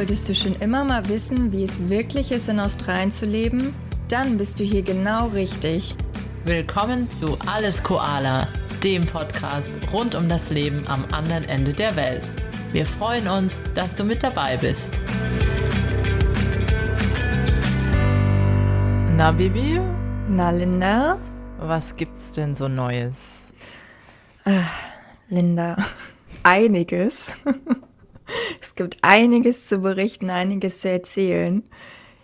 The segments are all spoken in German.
Wolltest du schon immer mal wissen, wie es wirklich ist, in Australien zu leben? Dann bist du hier genau richtig. Willkommen zu Alles Koala, dem Podcast rund um das Leben am anderen Ende der Welt. Wir freuen uns, dass du mit dabei bist. Na, Bibi? Na, Linda? Was gibt's denn so Neues? Äh, Linda, einiges. es gibt einiges zu berichten, einiges zu erzählen.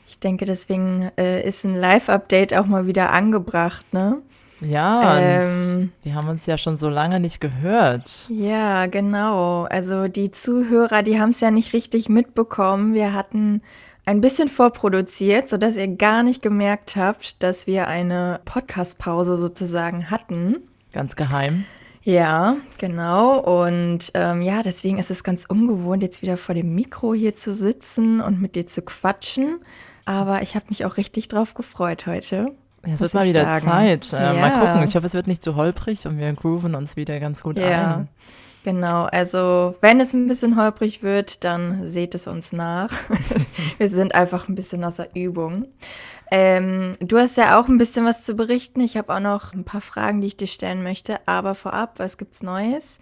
Ich denke, deswegen äh, ist ein Live-Update auch mal wieder angebracht, ne? Ja, ähm, wir haben uns ja schon so lange nicht gehört. Ja, genau. Also die Zuhörer, die haben es ja nicht richtig mitbekommen. Wir hatten ein bisschen vorproduziert, sodass ihr gar nicht gemerkt habt, dass wir eine Podcast-Pause sozusagen hatten. Ganz geheim. Ja, genau. Und ähm, ja, deswegen ist es ganz ungewohnt, jetzt wieder vor dem Mikro hier zu sitzen und mit dir zu quatschen. Aber ich habe mich auch richtig drauf gefreut heute. Ja, es wird mal wieder sagen. Zeit. Äh, ja. Mal gucken. Ich hoffe, es wird nicht zu holprig und wir grooven uns wieder ganz gut ja. ein. Genau, also wenn es ein bisschen holprig wird, dann seht es uns nach. Wir sind einfach ein bisschen außer Übung. Ähm, du hast ja auch ein bisschen was zu berichten. Ich habe auch noch ein paar Fragen, die ich dir stellen möchte. Aber vorab, was gibt's Neues?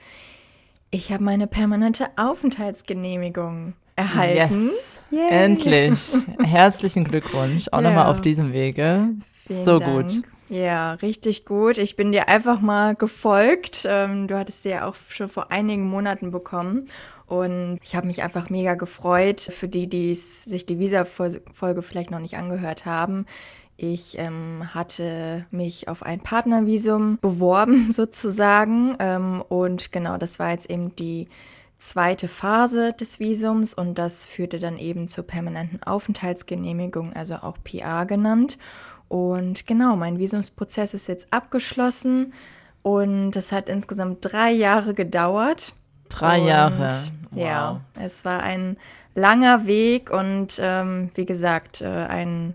Ich habe meine permanente Aufenthaltsgenehmigung erhalten. Yes, Yay. endlich. Herzlichen Glückwunsch, auch ja. nochmal auf diesem Wege. Vielen so Dank. gut. Ja, richtig gut. Ich bin dir einfach mal gefolgt. Ähm, du hattest dir ja auch schon vor einigen Monaten bekommen. Und ich habe mich einfach mega gefreut. Für die, die sich die Visa-Folge vielleicht noch nicht angehört haben. Ich ähm, hatte mich auf ein Partnervisum beworben sozusagen. Ähm, und genau, das war jetzt eben die zweite Phase des Visums und das führte dann eben zur permanenten Aufenthaltsgenehmigung, also auch PR genannt. Und genau, mein Visumsprozess ist jetzt abgeschlossen und es hat insgesamt drei Jahre gedauert. Drei und, Jahre. Wow. Ja, es war ein langer Weg und ähm, wie gesagt, äh, ein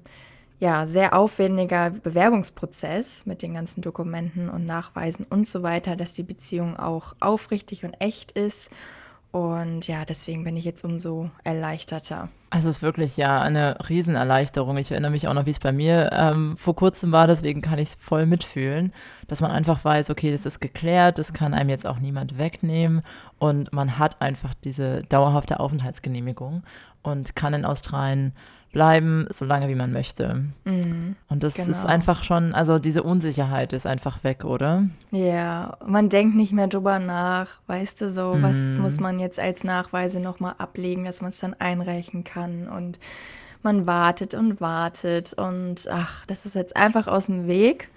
ja, sehr aufwendiger Bewerbungsprozess mit den ganzen Dokumenten und Nachweisen und so weiter, dass die Beziehung auch aufrichtig und echt ist. Und ja, deswegen bin ich jetzt umso erleichterter. Also es ist wirklich ja eine Riesenerleichterung. Ich erinnere mich auch noch, wie es bei mir ähm, vor kurzem war, deswegen kann ich es voll mitfühlen, dass man einfach weiß, okay, das ist geklärt, das kann einem jetzt auch niemand wegnehmen und man hat einfach diese dauerhafte Aufenthaltsgenehmigung und kann in Australien bleiben, so lange wie man möchte. Mhm, und das genau. ist einfach schon, also diese Unsicherheit ist einfach weg, oder? Ja, man denkt nicht mehr drüber nach, weißt du, so, mhm. was muss man jetzt als Nachweise nochmal ablegen, dass man es dann einreichen kann und man wartet und wartet und ach, das ist jetzt einfach aus dem Weg.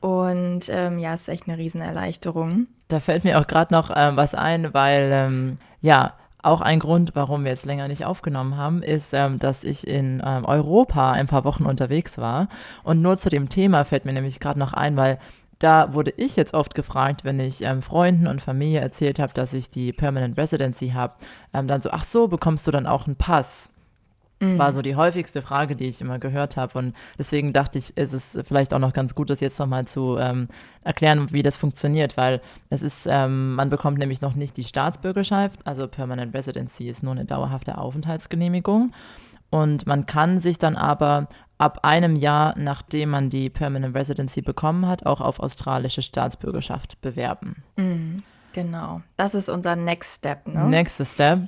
Und ähm, ja, es ist echt eine Riesenerleichterung. Da fällt mir auch gerade noch ähm, was ein, weil ähm, ja, auch ein Grund, warum wir jetzt länger nicht aufgenommen haben, ist, ähm, dass ich in ähm, Europa ein paar Wochen unterwegs war. Und nur zu dem Thema fällt mir nämlich gerade noch ein, weil da wurde ich jetzt oft gefragt, wenn ich ähm, Freunden und Familie erzählt habe, dass ich die Permanent Residency habe, ähm, dann so, ach so, bekommst du dann auch einen Pass? Mhm. War so die häufigste Frage, die ich immer gehört habe. Und deswegen dachte ich, ist es vielleicht auch noch ganz gut, das jetzt nochmal zu ähm, erklären, wie das funktioniert, weil es ist, ähm, man bekommt nämlich noch nicht die Staatsbürgerschaft, also Permanent Residency ist nur eine dauerhafte Aufenthaltsgenehmigung. Und man kann sich dann aber ab einem Jahr, nachdem man die Permanent Residency bekommen hat, auch auf australische Staatsbürgerschaft bewerben. Mhm. Genau, das ist unser Next Step. Ne? Next Step.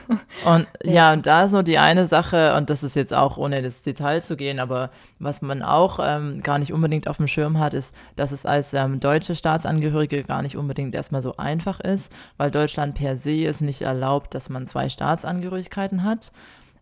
Und ja. ja, und da ist nur die eine Sache, und das ist jetzt auch ohne das Detail zu gehen, aber was man auch ähm, gar nicht unbedingt auf dem Schirm hat, ist, dass es als ähm, deutsche Staatsangehörige gar nicht unbedingt erstmal so einfach ist, weil Deutschland per se es nicht erlaubt, dass man zwei Staatsangehörigkeiten hat.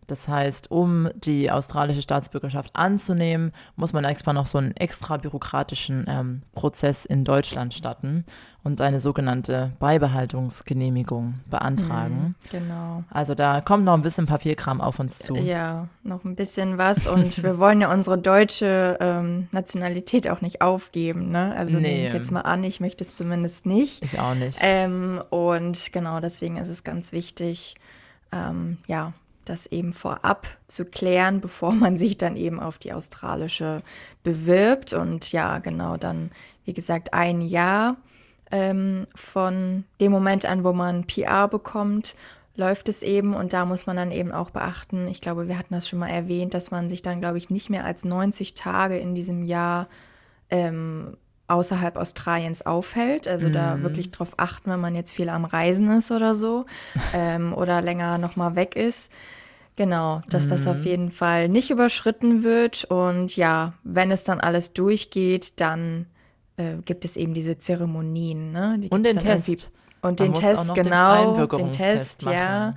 Das heißt, um die australische Staatsbürgerschaft anzunehmen, muss man extra noch so einen extra bürokratischen ähm, Prozess in Deutschland starten und eine sogenannte Beibehaltungsgenehmigung beantragen. Mhm, genau. Also da kommt noch ein bisschen Papierkram auf uns zu. Ja, noch ein bisschen was und wir wollen ja unsere deutsche ähm, Nationalität auch nicht aufgeben. Ne? Also nee. nehme ich jetzt mal an, ich möchte es zumindest nicht. Ich auch nicht. Ähm, und genau deswegen ist es ganz wichtig, ähm, ja, das eben vorab zu klären, bevor man sich dann eben auf die australische bewirbt. Und ja, genau, dann, wie gesagt, ein Jahr ähm, von dem Moment an, wo man PR bekommt, läuft es eben und da muss man dann eben auch beachten, ich glaube, wir hatten das schon mal erwähnt, dass man sich dann, glaube ich, nicht mehr als 90 Tage in diesem Jahr ähm, außerhalb Australiens aufhält. Also mhm. da wirklich drauf achten, wenn man jetzt viel am Reisen ist oder so ähm, oder länger nochmal weg ist. Genau, dass mhm. das auf mhm. jeden Fall nicht überschritten wird. Und ja, wenn es dann alles durchgeht, dann äh, gibt es eben diese Zeremonien. Ne? Die und den Test. Und den Test, genau. Den, den Test, machen. ja.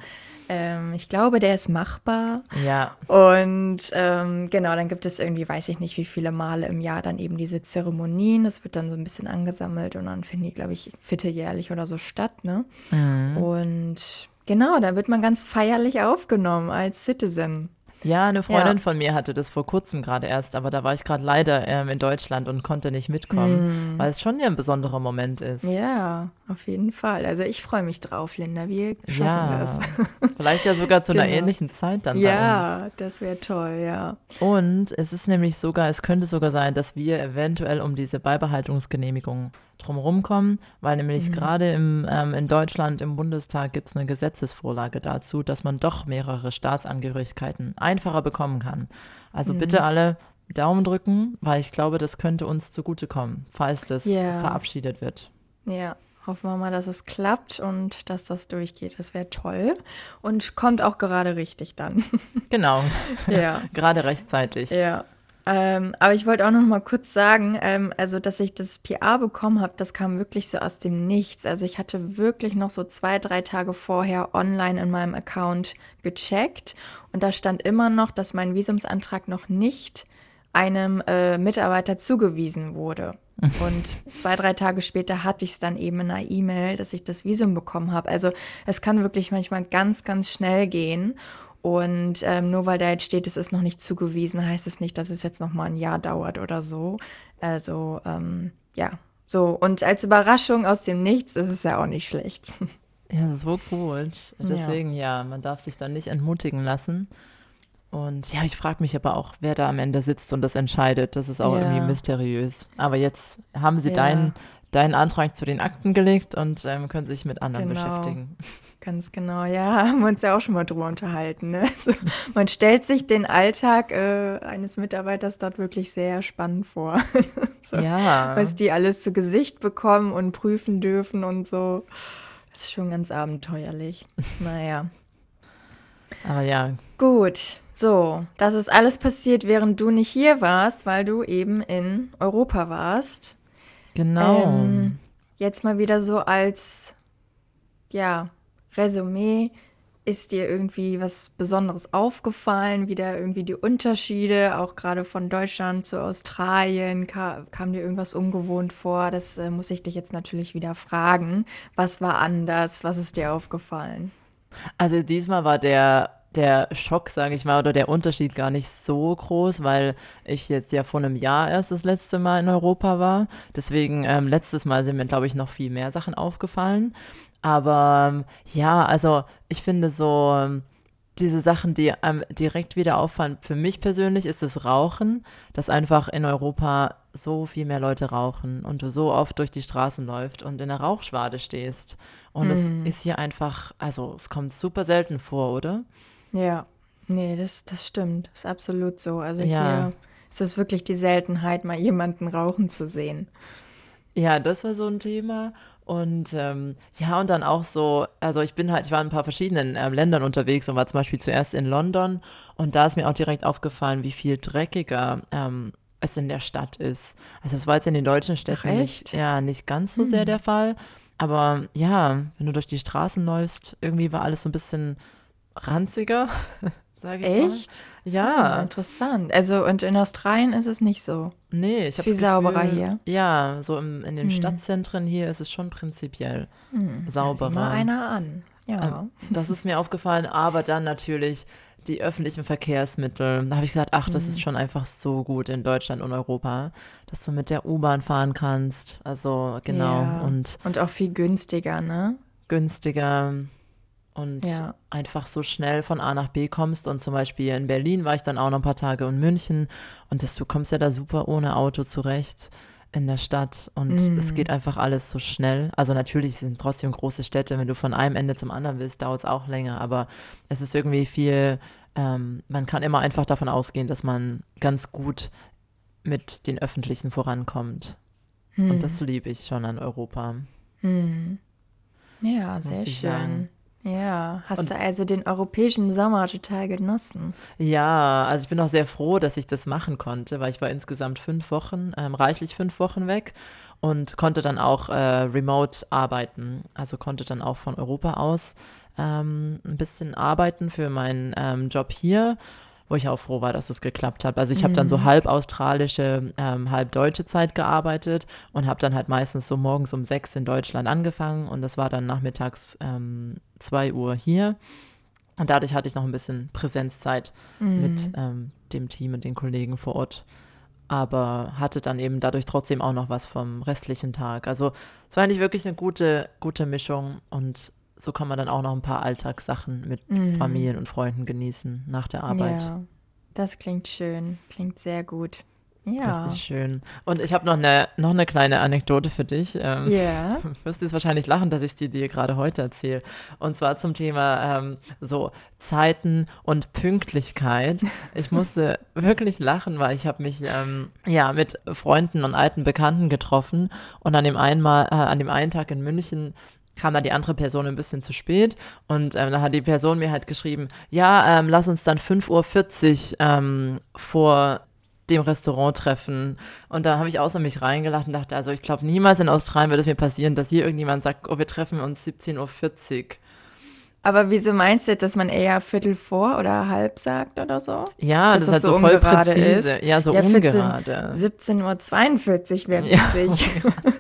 Ähm, ich glaube, der ist machbar. Ja. Und ähm, genau, dann gibt es irgendwie, weiß ich nicht, wie viele Male im Jahr dann eben diese Zeremonien. Das wird dann so ein bisschen angesammelt und dann finden die, glaube ich, vierteljährlich oder so statt. Ne? Mhm. Und genau, da wird man ganz feierlich aufgenommen als Citizen. Ja, eine Freundin ja. von mir hatte das vor kurzem gerade erst, aber da war ich gerade leider ähm, in Deutschland und konnte nicht mitkommen, mm. weil es schon ja ein besonderer Moment ist. Ja, auf jeden Fall. Also ich freue mich drauf, Linda. Wir schaffen ja. das. Vielleicht ja sogar zu genau. einer ähnlichen Zeit dann ja, bei uns. Ja, das wäre toll, ja. Und es ist nämlich sogar, es könnte sogar sein, dass wir eventuell um diese Beibehaltungsgenehmigung drumherum kommen, weil nämlich mhm. gerade im, ähm, in Deutschland im Bundestag gibt es eine Gesetzesvorlage dazu, dass man doch mehrere Staatsangehörigkeiten einfacher bekommen kann. Also mhm. bitte alle Daumen drücken, weil ich glaube, das könnte uns zugutekommen, falls das yeah. verabschiedet wird. Ja, hoffen wir mal, dass es klappt und dass das durchgeht. Das wäre toll und kommt auch gerade richtig dann. Genau. ja. gerade rechtzeitig. Ja. Ähm, aber ich wollte auch noch mal kurz sagen, ähm, also dass ich das PA bekommen habe, das kam wirklich so aus dem Nichts. Also ich hatte wirklich noch so zwei, drei Tage vorher online in meinem Account gecheckt und da stand immer noch, dass mein Visumsantrag noch nicht einem äh, Mitarbeiter zugewiesen wurde. Und zwei, drei Tage später hatte ich es dann eben in einer E-Mail, dass ich das Visum bekommen habe. Also es kann wirklich manchmal ganz, ganz schnell gehen. Und ähm, nur weil da jetzt steht, es ist noch nicht zugewiesen, heißt es nicht, dass es jetzt noch mal ein Jahr dauert oder so. Also ähm, ja, so. Und als Überraschung aus dem Nichts ist es ja auch nicht schlecht. Ja, so gut. Deswegen ja. ja, man darf sich dann nicht entmutigen lassen. Und ja, ich frage mich aber auch, wer da am Ende sitzt und das entscheidet. Das ist auch ja. irgendwie mysteriös. Aber jetzt haben sie ja. deinen, deinen Antrag zu den Akten gelegt und ähm, können sich mit anderen genau. beschäftigen. Ganz genau, ja, haben wir uns ja auch schon mal drüber unterhalten. Ne? Also, man stellt sich den Alltag äh, eines Mitarbeiters dort wirklich sehr spannend vor. so, ja. Was die alles zu Gesicht bekommen und prüfen dürfen und so. Das ist schon ganz abenteuerlich. naja. Aber ja. Gut, so, das ist alles passiert, während du nicht hier warst, weil du eben in Europa warst. Genau. Ähm, jetzt mal wieder so als, ja, Resümee, ist dir irgendwie was Besonderes aufgefallen? Wieder irgendwie die Unterschiede, auch gerade von Deutschland zu Australien? Kam, kam dir irgendwas ungewohnt vor? Das äh, muss ich dich jetzt natürlich wieder fragen. Was war anders? Was ist dir aufgefallen? Also diesmal war der der Schock, sage ich mal, oder der Unterschied gar nicht so groß, weil ich jetzt ja vor einem Jahr erst das letzte Mal in Europa war. Deswegen ähm, letztes Mal sind mir, glaube ich, noch viel mehr Sachen aufgefallen. Aber ähm, ja, also ich finde so ähm, diese Sachen, die ähm, direkt wieder auffallen, für mich persönlich ist das Rauchen, dass einfach in Europa so viel mehr Leute rauchen und du so oft durch die Straßen läufst und in der Rauchschwade stehst. Und hm. es ist hier einfach, also es kommt super selten vor, oder? Ja, nee, das, das stimmt. Das ist absolut so. Also ja. hier ist es wirklich die Seltenheit, mal jemanden rauchen zu sehen. Ja, das war so ein Thema. Und ähm, ja, und dann auch so, also ich bin halt, ich war in ein paar verschiedenen ähm, Ländern unterwegs und war zum Beispiel zuerst in London und da ist mir auch direkt aufgefallen, wie viel dreckiger ähm, es in der Stadt ist. Also das war jetzt in den deutschen Städten nicht, ja, nicht ganz so hm. sehr der Fall. Aber ja, wenn du durch die Straßen läufst, irgendwie war alles so ein bisschen ranziger, sage ich Echt? mal. Ja. Ah, interessant. Also und in Australien ist es nicht so. Nee, ich habe viel sauberer hier. Ja, so im, in den hm. Stadtzentren hier ist es schon prinzipiell hm. sauberer. Mal einer an. Ja. Ähm, das ist mir aufgefallen, aber dann natürlich die öffentlichen Verkehrsmittel. Da habe ich gesagt, ach, das mhm. ist schon einfach so gut in Deutschland und Europa, dass du mit der U-Bahn fahren kannst. Also genau. Ja. Und, und auch viel günstiger, ne? Günstiger und ja. einfach so schnell von A nach B kommst. Und zum Beispiel in Berlin war ich dann auch noch ein paar Tage in München und das, du kommst ja da super ohne Auto zurecht. in der Stadt und mm. es geht einfach alles so schnell. Also natürlich sind trotzdem große Städte, wenn du von einem Ende zum anderen willst, dauert es auch länger, aber es ist irgendwie viel, ähm, man kann immer einfach davon ausgehen, dass man ganz gut mit den Öffentlichen vorankommt. Mm. Und das liebe ich schon an Europa. Mm. Ja, sehr schön. Sagen. Ja, hast und, du also den europäischen Sommer total genossen? Ja, also ich bin auch sehr froh, dass ich das machen konnte, weil ich war insgesamt fünf Wochen, ähm, reichlich fünf Wochen weg und konnte dann auch äh, remote arbeiten. Also konnte dann auch von Europa aus ähm, ein bisschen arbeiten für meinen ähm, Job hier wo ich auch froh war, dass es geklappt hat. Also ich habe dann so mhm. halb australische, ähm, halb deutsche Zeit gearbeitet und habe dann halt meistens so morgens um sechs in Deutschland angefangen und das war dann nachmittags ähm, zwei Uhr hier. Und dadurch hatte ich noch ein bisschen Präsenzzeit mhm. mit ähm, dem Team und den Kollegen vor Ort. Aber hatte dann eben dadurch trotzdem auch noch was vom restlichen Tag. Also es war eigentlich wirklich eine gute, gute Mischung und so kann man dann auch noch ein paar Alltagssachen mit mhm. Familien und Freunden genießen nach der Arbeit. Ja, das klingt schön, klingt sehr gut. Ja. Richtig schön. Und ich habe noch eine, noch eine kleine Anekdote für dich. Ähm, ja. Du wirst jetzt wahrscheinlich lachen, dass ich die dir gerade heute erzähle. Und zwar zum Thema ähm, so Zeiten und Pünktlichkeit. Ich musste wirklich lachen, weil ich habe mich ähm, ja mit Freunden und alten Bekannten getroffen und an dem einen Mal, äh, an dem einen Tag in München kam dann die andere Person ein bisschen zu spät und ähm, dann hat die Person mir halt geschrieben, ja, ähm, lass uns dann 5.40 Uhr ähm, vor dem Restaurant treffen. Und da habe ich außer mich reingelacht und dachte, also ich glaube, niemals in Australien würde es mir passieren, dass hier irgendjemand sagt, oh, wir treffen uns 17.40 Uhr. Aber wieso meinst du, dass man eher Viertel vor oder halb sagt oder so? Ja, dass das, das halt so voll präzise. Ist? Ja, so ja, ungerade. 17.42 Uhr wäre witzig. Ja.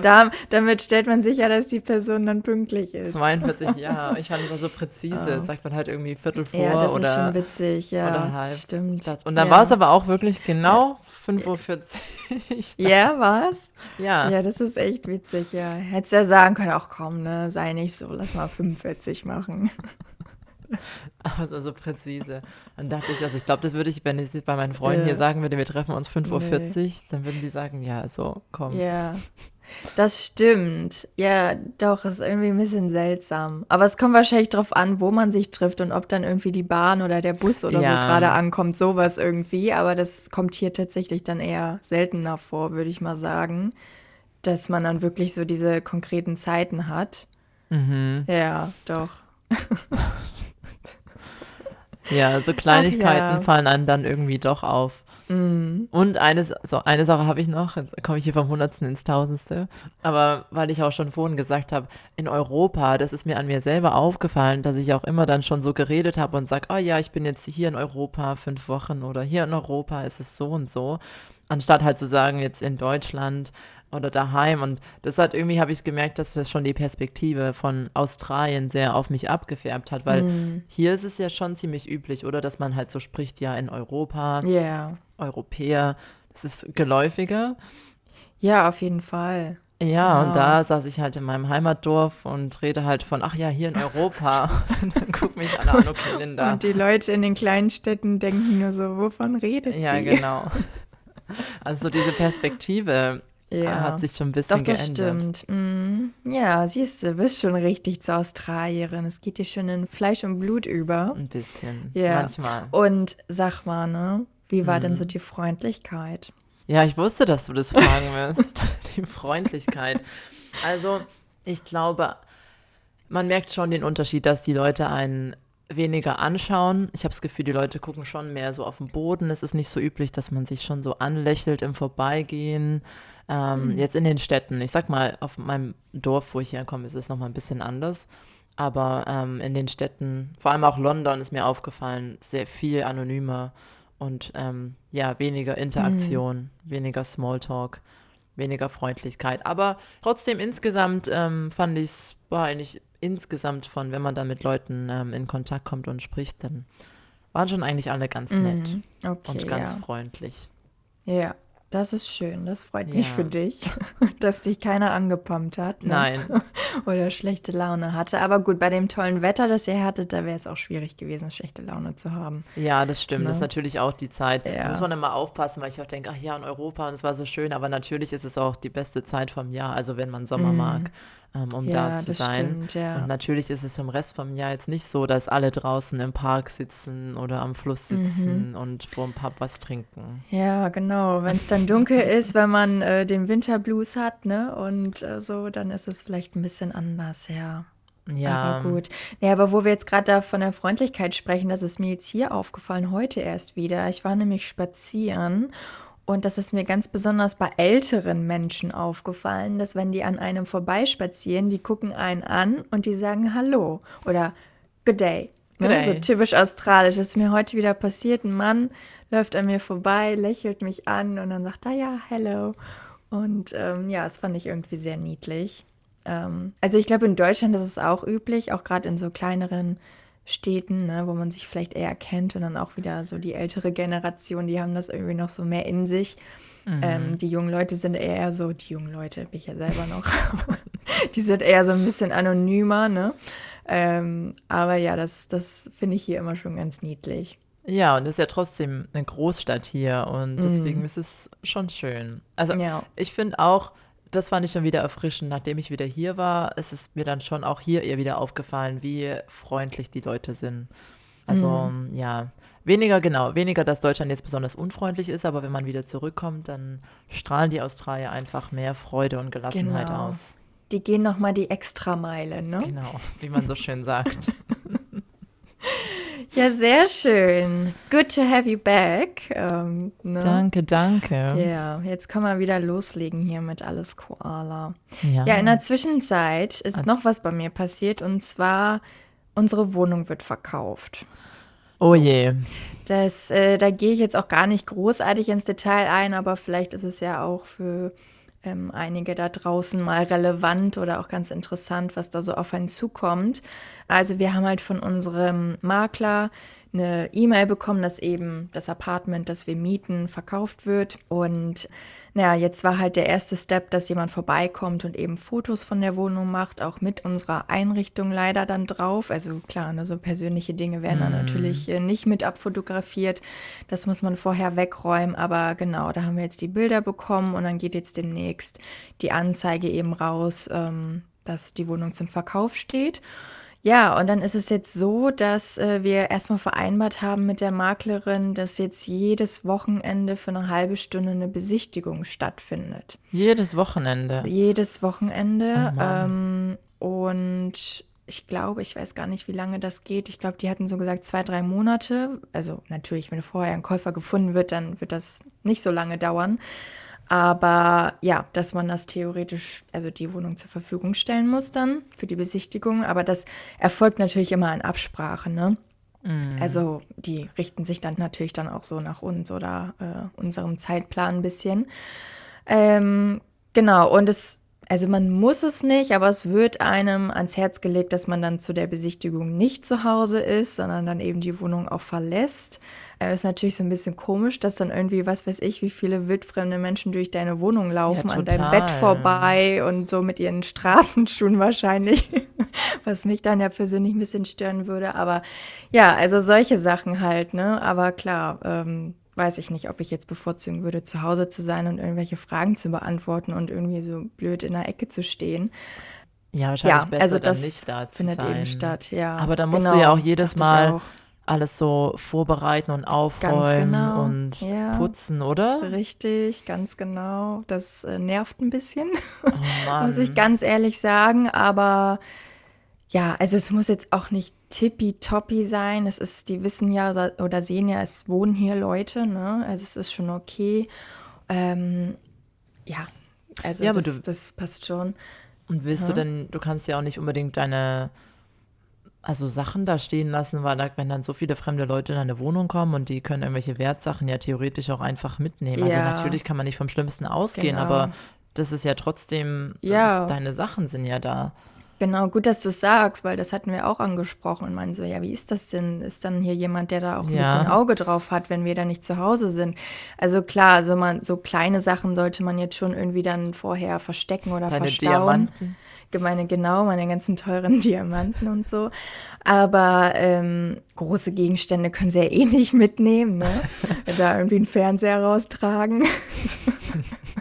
da, damit stellt man sicher, dass die Person dann pünktlich ist. 42, ja. Ich fand das so präzise. Oh. Sagt man halt irgendwie Viertel vor ja, das oder, ist schon witzig, ja. Oder halb. Stimmt. Und dann ja. war es aber auch wirklich genau 5.40 Uhr. ja, war es? Ja. Ja, das ist echt witzig, ja. Hättest ja sagen können, auch komm, ne, sei nicht so, lass mal 45 machen. Aber so, so präzise. Dann dachte ich, also ich glaube, das würde ich, wenn ich bei meinen Freunden ja. hier sagen würde, wir treffen uns 5.40 Uhr, nee. dann würden die sagen, ja, so, komm. Ja. Das stimmt. Ja, doch, ist irgendwie ein bisschen seltsam. Aber es kommt wahrscheinlich darauf an, wo man sich trifft und ob dann irgendwie die Bahn oder der Bus oder ja. so gerade ankommt, sowas irgendwie. Aber das kommt hier tatsächlich dann eher seltener vor, würde ich mal sagen. Dass man dann wirklich so diese konkreten Zeiten hat. Mhm. Ja, doch. ja, so Kleinigkeiten ja. fallen einem dann irgendwie doch auf. Mhm. Und eine, so, eine Sache habe ich noch, jetzt komme ich hier vom Hundertsten ins Tausendste, aber weil ich auch schon vorhin gesagt habe, in Europa, das ist mir an mir selber aufgefallen, dass ich auch immer dann schon so geredet habe und sage, oh ja, ich bin jetzt hier in Europa fünf Wochen oder hier in Europa ist es so und so, anstatt halt zu sagen, jetzt in Deutschland oder daheim. Und das hat irgendwie, habe ich gemerkt, dass das schon die Perspektive von Australien sehr auf mich abgefärbt hat, weil mm. hier ist es ja schon ziemlich üblich, oder? Dass man halt so spricht, ja, in Europa, yeah. Europäer, das ist geläufiger. Ja, auf jeden Fall. Ja, wow. und da saß ich halt in meinem Heimatdorf und rede halt von, ach ja, hier in Europa. und dann guck mich alle an, okay, Linda. Und die Leute in den kleinen Städten denken nur so, wovon redet ja, sie? Ja, genau. Also diese Perspektive ja. hat sich schon ein bisschen Doch, das geändert. stimmt. Mhm. Ja, siehst du, bist schon richtig zur Australierin. Es geht dir schon in Fleisch und Blut über. Ein bisschen, ja. manchmal. Und sag mal, ne, wie war mhm. denn so die Freundlichkeit? Ja, ich wusste, dass du das fragen wirst. die Freundlichkeit. Also, ich glaube, man merkt schon den Unterschied, dass die Leute einen weniger anschauen. Ich habe das Gefühl, die Leute gucken schon mehr so auf den Boden. Es ist nicht so üblich, dass man sich schon so anlächelt im Vorbeigehen. Ähm, mhm. Jetzt in den Städten, ich sag mal, auf meinem Dorf, wo ich herkomme, ist es nochmal ein bisschen anders. Aber ähm, in den Städten, vor allem auch London, ist mir aufgefallen, sehr viel anonymer und ähm, ja, weniger Interaktion, mhm. weniger Smalltalk, weniger Freundlichkeit. Aber trotzdem insgesamt ähm, fand ich es, war eigentlich insgesamt von, wenn man dann mit Leuten ähm, in Kontakt kommt und spricht, dann waren schon eigentlich alle ganz nett mhm. okay, und ganz ja. freundlich. Ja. Das ist schön, das freut mich für dich, dass dich keiner angepumpt hat. Ne? Nein. oder schlechte Laune hatte. Aber gut, bei dem tollen Wetter, das ihr hattet, da wäre es auch schwierig gewesen, schlechte Laune zu haben. Ja, das stimmt. Ne? Das ist natürlich auch die Zeit. Da Ja. muss man immer aufpassen, weil ich auch denke, ach ja, in Europa und es war so schön, aber natürlich ist es auch die beste Zeit vom Jahr, also wenn man Sommer mag, ähm, um Mhm. Ja, da zu das sein. stimmt, ja. Und natürlich ist es im Rest vom Jahr jetzt nicht so, dass alle draußen im Park sitzen oder am Fluss Mhm. sitzen und vor dem Pub was trinken. Ja, genau. Wenn es dann dunkel ist, wenn man äh, den Winterblues hat, ne? Und äh, so, dann ist es vielleicht ein bisschen anders, ja. Ja, Aber gut. Ja, aber wo wir jetzt gerade da von der Freundlichkeit sprechen, das ist mir jetzt hier aufgefallen, heute erst wieder. Ich war nämlich spazieren und das ist mir ganz besonders bei älteren Menschen aufgefallen, dass wenn die an einem vorbeispazieren, die gucken einen an und die sagen Hallo oder Good day. Ne? Good day. So typisch australisch. Das ist mir heute wieder passiert. Ein Mann läuft an mir vorbei, lächelt mich an und dann sagt er ja, hello. Und ähm, ja, das fand ich irgendwie sehr niedlich. Ähm, also ich glaube, in Deutschland ist es auch üblich, auch gerade in so kleineren Städten, ne, wo man sich vielleicht eher kennt und dann auch wieder so die ältere Generation, die haben das irgendwie noch so mehr in sich. Ähm, die jungen Leute sind eher so, die jungen Leute, bin ich ja selber noch, die sind eher so ein bisschen anonymer, ne? Ähm, aber ja, das, das finde ich hier immer schon ganz niedlich. Ja, und es ist ja trotzdem eine Großstadt hier und deswegen ist es schon schön. Also Mhm. Ja. ich finde auch, das fand ich schon wieder erfrischend, nachdem ich wieder hier war, ist es mir dann schon auch hier eher wieder aufgefallen, wie freundlich die Leute sind. Also Mhm. ja, weniger genau, weniger, dass Deutschland jetzt besonders unfreundlich ist, aber wenn man wieder zurückkommt, dann strahlen die Australier einfach mehr Freude und Gelassenheit Genau. aus. Die gehen nochmal die Extrameile, ne? Genau, wie man so schön sagt. Ja, sehr schön. Good to have you back. Ähm, ne? danke, danke. Ja, jetzt können wir wieder loslegen hier mit alles Koala. Ja. Ja, in der Zwischenzeit ist noch was bei mir passiert und zwar unsere Wohnung wird verkauft. oh je. Das, äh, da gehe ich jetzt auch gar nicht großartig ins Detail ein, aber vielleicht ist es ja auch für ähm, einige da draußen mal relevant oder auch ganz interessant, was da so auf einen zukommt. Also wir haben halt von unserem Makler eine E-Mail bekommen, dass eben das Apartment, das wir mieten, verkauft wird. Und naja, jetzt war halt der erste Step, dass jemand vorbeikommt und eben Fotos von der Wohnung macht, auch mit unserer Einrichtung leider dann drauf. Also klar, ne, so persönliche Dinge werden dann natürlich äh, nicht mit abfotografiert. Das muss man vorher wegräumen. Aber genau, da haben wir jetzt die Bilder bekommen und dann geht jetzt demnächst die Anzeige eben raus, ähm, dass die Wohnung zum Verkauf steht. Ja, und dann ist es jetzt so, dass äh, wir erstmal vereinbart haben mit der Maklerin, dass jetzt jedes Wochenende für eine halbe Stunde eine Besichtigung stattfindet. Jedes Wochenende. Jedes Wochenende. Oh ähm, und ich glaube, ich weiß gar nicht, wie lange das geht. Ich glaube, die hatten so gesagt zwei, drei Monate. Also natürlich, wenn vorher ein Käufer gefunden wird, dann wird das nicht so lange dauern. Aber ja, dass man das theoretisch, also die Wohnung zur Verfügung stellen muss dann für die Besichtigung. Aber das erfolgt natürlich immer in Absprache, ne? Also die richten sich dann natürlich dann auch so nach uns oder äh, unserem Zeitplan ein bisschen. Ähm, genau, und es, also man muss es nicht, aber es wird einem ans Herz gelegt, dass man dann zu der Besichtigung nicht zu Hause ist, sondern dann eben die Wohnung auch verlässt. Äh, ist natürlich so ein bisschen komisch, dass dann irgendwie, was weiß ich, wie viele wildfremde Menschen durch deine Wohnung laufen, Ja, an deinem. Bett vorbei und so mit ihren Straßenschuhen wahrscheinlich, was mich dann ja persönlich ein bisschen stören würde. Aber ja, also solche Sachen halt, ne? Aber klar, ähm, weiß ich nicht, ob ich jetzt bevorzugen würde, zu Hause zu sein und irgendwelche Fragen zu beantworten und irgendwie so blöd in der Ecke zu stehen. Ja, wahrscheinlich Ja, besser also das nicht da zu findet sein. eben statt, ja. Aber da musst Genau, du ja auch jedes Mal auch. alles so vorbereiten und aufräumen genau, und ja. putzen, oder? Richtig, ganz genau. Das äh, nervt ein bisschen. Oh muss ich ganz ehrlich sagen. Aber ja, also es muss jetzt auch nicht tippitoppi sein. Es ist, die wissen ja oder, oder sehen ja, es wohnen hier Leute, ne? Also es ist schon okay. Ähm, ja, also Ja, das, du- das passt schon. Und willst du denn, du kannst ja auch nicht unbedingt deine, also Sachen da stehen lassen, weil da, wenn dann so viele fremde Leute in deine Wohnung kommen und die können irgendwelche Wertsachen ja theoretisch auch einfach mitnehmen. Also Ja. natürlich kann man nicht vom Schlimmsten ausgehen, Genau. aber das ist ja trotzdem, Ja. deine Sachen sind ja da. Genau, gut, dass du es sagst, weil das hatten wir auch angesprochen und meinen so, ja, wie ist das denn? Ist dann hier jemand, der da auch ein Ja. bisschen Auge drauf hat, wenn wir da nicht zu Hause sind? Also klar, so, man, so kleine Sachen sollte man jetzt schon irgendwie dann vorher verstecken oder Deine verstauen. Diamanten. Meine, genau, meine ganzen teuren Diamanten und so. Aber ähm, große Gegenstände können sie ja eh nicht mitnehmen, ne? da irgendwie einen Fernseher raustragen.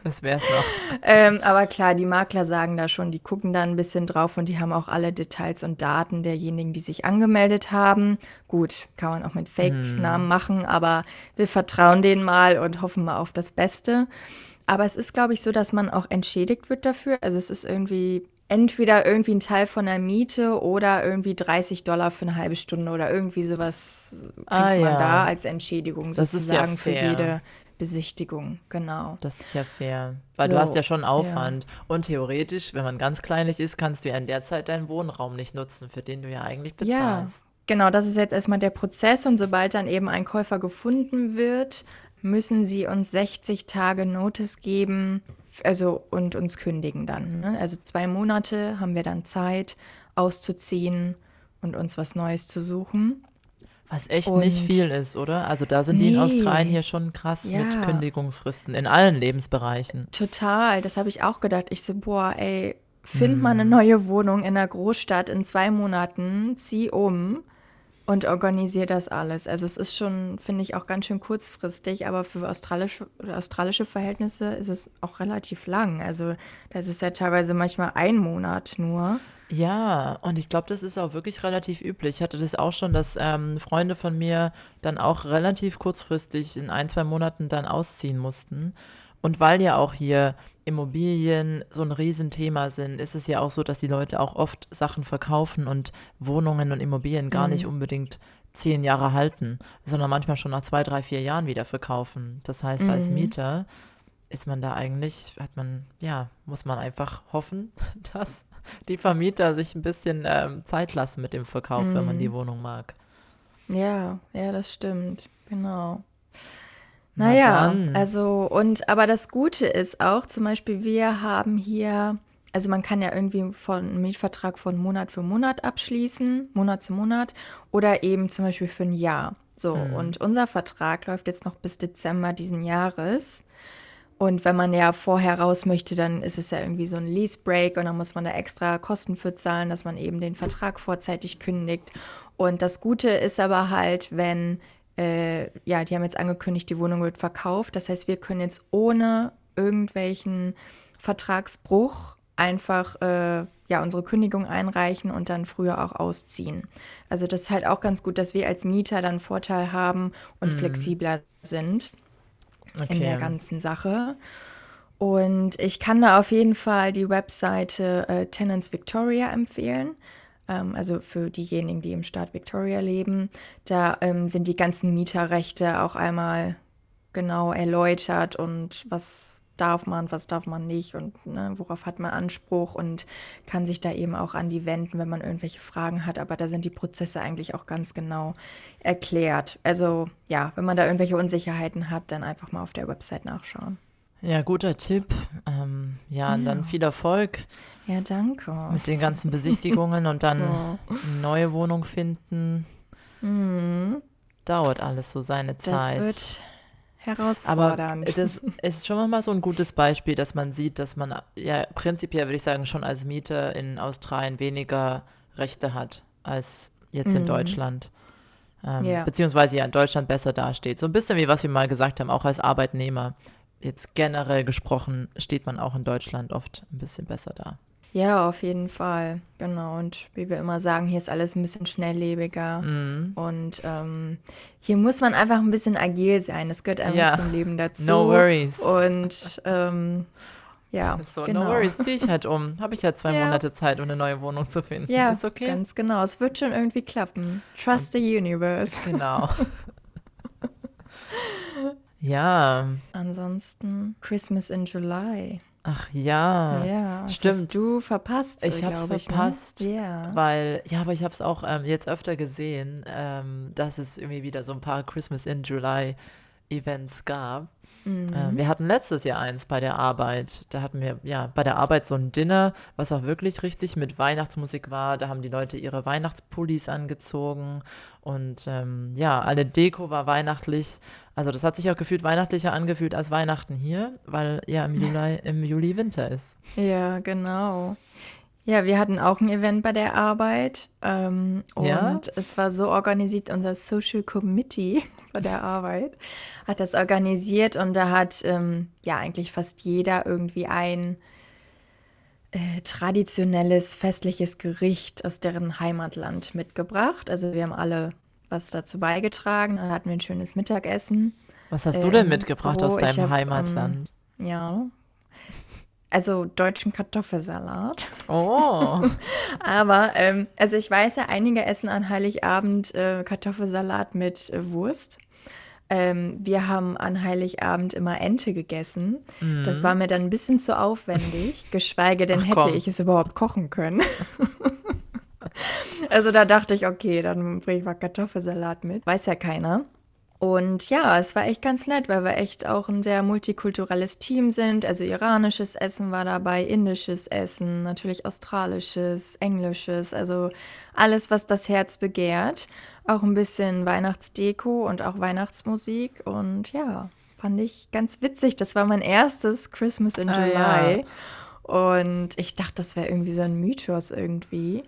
Das wär's noch. Ähm, aber klar, die Makler sagen da schon, die gucken da ein bisschen drauf und die haben auch alle Details und Daten derjenigen, die sich angemeldet haben. Gut, kann man auch mit Fake-Namen machen, aber wir vertrauen denen mal und hoffen mal auf das Beste. Aber es ist, glaube ich, so, dass man auch entschädigt wird dafür. Also es ist irgendwie entweder irgendwie ein Teil von der Miete oder irgendwie 30 Dollar für eine halbe Stunde oder irgendwie sowas kriegt Ah, man ja. da als Entschädigung Das ist ja sozusagen für jede Besichtigung. Genau. Das ist ja fair. Weil So, du hast ja schon Aufwand. Und theoretisch, wenn man ganz kleinlich ist, kannst du ja in der Zeit deinen Wohnraum nicht nutzen, für den du ja eigentlich Ja, bezahlst. genau, das ist jetzt erstmal der Prozess und sobald dann eben ein Käufer gefunden wird, müssen sie uns 60 Tage Notice geben, also und uns kündigen dann. Ne? Also zwei Monate haben wir dann Zeit auszuziehen und uns was Neues zu suchen. Was echt nicht Und- viel ist, oder? Also da sind die in Nee. Australien hier schon krass mit Ja. Kündigungsfristen in allen Lebensbereichen. Total, das habe ich auch gedacht. Ich so, boah, ey, find mal eine neue Wohnung in einer Großstadt in zwei Monaten, zieh um und organisier das alles. Also es ist schon, finde ich, auch ganz schön kurzfristig, aber für australische, australische Verhältnisse ist es auch relativ lang. Also das ist ja teilweise manchmal ein Monat nur. Ja, und ich glaube, das ist auch wirklich relativ üblich. Ich hatte das auch schon, dass ähm, Freunde von mir dann auch relativ kurzfristig in ein, zwei Monaten dann ausziehen mussten. Und weil ja auch hier Immobilien so ein Riesenthema sind, ist es ja auch so, dass die Leute auch oft Sachen verkaufen und Wohnungen und Immobilien gar nicht unbedingt zehn Jahre halten, sondern manchmal schon nach zwei, drei, vier Jahren wieder verkaufen. Das heißt, als Mieter ist man da eigentlich, hat man, ja, muss man einfach hoffen, dass die Vermieter sich ein bisschen ähm, Zeit lassen mit dem Verkauf, wenn man die Wohnung mag. Ja, ja, das stimmt. Genau. Na Naja, dann. also und aber das Gute ist auch, zum Beispiel, wir haben hier, also man kann ja irgendwie von einen Mietvertrag von Monat für Monat abschließen, Monat zu Monat, oder eben zum Beispiel für ein Jahr. So, und unser Vertrag läuft jetzt noch bis Dezember diesen Jahres. Und wenn man ja vorher raus möchte, dann ist es ja irgendwie so ein Lease Break und dann muss man da extra Kosten für zahlen, dass man eben den Vertrag vorzeitig kündigt. Und das Gute ist aber halt, wenn, äh, ja, die haben jetzt angekündigt, die Wohnung wird verkauft. Das heißt, wir können jetzt ohne irgendwelchen Vertragsbruch einfach äh, ja, unsere Kündigung einreichen und dann früher auch ausziehen. Also das ist halt auch ganz gut, dass wir als Mieter dann Vorteil haben und flexibler sind in der ganzen Sache. Und ich kann da auf jeden Fall die Webseite äh, Tenants Victoria empfehlen. Ähm, also für diejenigen, die im Staat Victoria leben. Da ähm, sind die ganzen Mieterrechte auch einmal genau erläutert und was darf man, was darf man nicht und ne, worauf hat man Anspruch und kann sich da eben auch an die wenden, wenn man irgendwelche Fragen hat. Aber da sind die Prozesse eigentlich auch ganz genau erklärt. Also ja, wenn man da irgendwelche Unsicherheiten hat, dann einfach mal auf der Website nachschauen. Ja, guter Tipp. Ähm, ja, und dann viel Erfolg Ja, danke. mit den ganzen Besichtigungen und dann Ja. eine neue Wohnung finden. Dauert alles so seine Das Zeit. Wird Aber herausfordernd. das ist schon mal so ein gutes Beispiel, dass man sieht, dass man ja prinzipiell, würde ich sagen, schon als Mieter in Australien weniger Rechte hat als jetzt in Deutschland. Ähm, Ja. Beziehungsweise ja in Deutschland besser dasteht. So ein bisschen wie was wir mal gesagt haben, auch als Arbeitnehmer. Jetzt generell gesprochen steht man auch in Deutschland oft ein bisschen besser da. Ja, auf jeden Fall. Genau. Und wie wir immer sagen, hier ist alles ein bisschen schnelllebiger. Mhm. Und ähm, hier muss man einfach ein bisschen agil sein. Das gehört einfach Ja. zum Leben dazu. No worries. Und ähm, ja, So, genau. no worries, ziehe ich halt um. Habe ich ja zwei Ja. Monate Zeit, um eine neue Wohnung zu finden. Ja, Ist okay. ganz genau. Es wird schon irgendwie klappen. Trust the universe. Genau. ja, Ansonsten Christmas in July. Ach ja. ja, stimmt. hast du verpasst. Ich hab's glaub verpasst, Ne? Ja. Weil, ja, aber ich habe es auch ähm, jetzt öfter gesehen, ähm, dass es irgendwie wieder so ein paar Christmas in July Events gab. Äh, wir hatten letztes Jahr eins bei der Arbeit. Da hatten wir ja bei der Arbeit so ein Dinner, was auch wirklich richtig mit Weihnachtsmusik war. Da haben die Leute ihre Weihnachtspullis angezogen und ähm, ja, alle Deko war weihnachtlich. Also das hat sich auch gefühlt weihnachtlicher angefühlt als Weihnachten hier, weil ja im Juli, im Juli Winter ist. Ja, genau. Ja, wir hatten auch ein Event bei der Arbeit ähm, und Ja? es war so organisiert, unser Social Committee bei der Arbeit hat das organisiert und da hat ähm, ja eigentlich fast jeder irgendwie ein äh, traditionelles festliches Gericht aus deren Heimatland mitgebracht. Also wir haben alle was dazu beigetragen. Dann hatten wir ein schönes Mittagessen. Was hast Äh, du denn im mitgebracht aus deinem hab, ähm, Heimatland? Ja. Also deutschen Kartoffelsalat. Oh, Aber, ähm, also ich weiß ja, einige essen an Heiligabend äh, Kartoffelsalat mit äh, Wurst. Ähm, wir haben an Heiligabend immer Ente gegessen. Das war mir dann ein bisschen zu aufwendig, geschweige denn Mhm. Ach, hätte ich es überhaupt kochen können. also da dachte ich, okay, dann bringe ich mal Kartoffelsalat mit. Weiß ja keiner. Und ja, es war echt ganz nett, weil wir echt auch ein sehr multikulturelles Team sind. Also iranisches Essen war dabei, indisches Essen, natürlich australisches, englisches, also alles, was das Herz begehrt. Auch ein bisschen Weihnachtsdeko und auch Weihnachtsmusik. Und ja, fand ich ganz witzig. Das war mein erstes Christmas in Ah, July. Und ich dachte, das wäre irgendwie so ein Mythos irgendwie.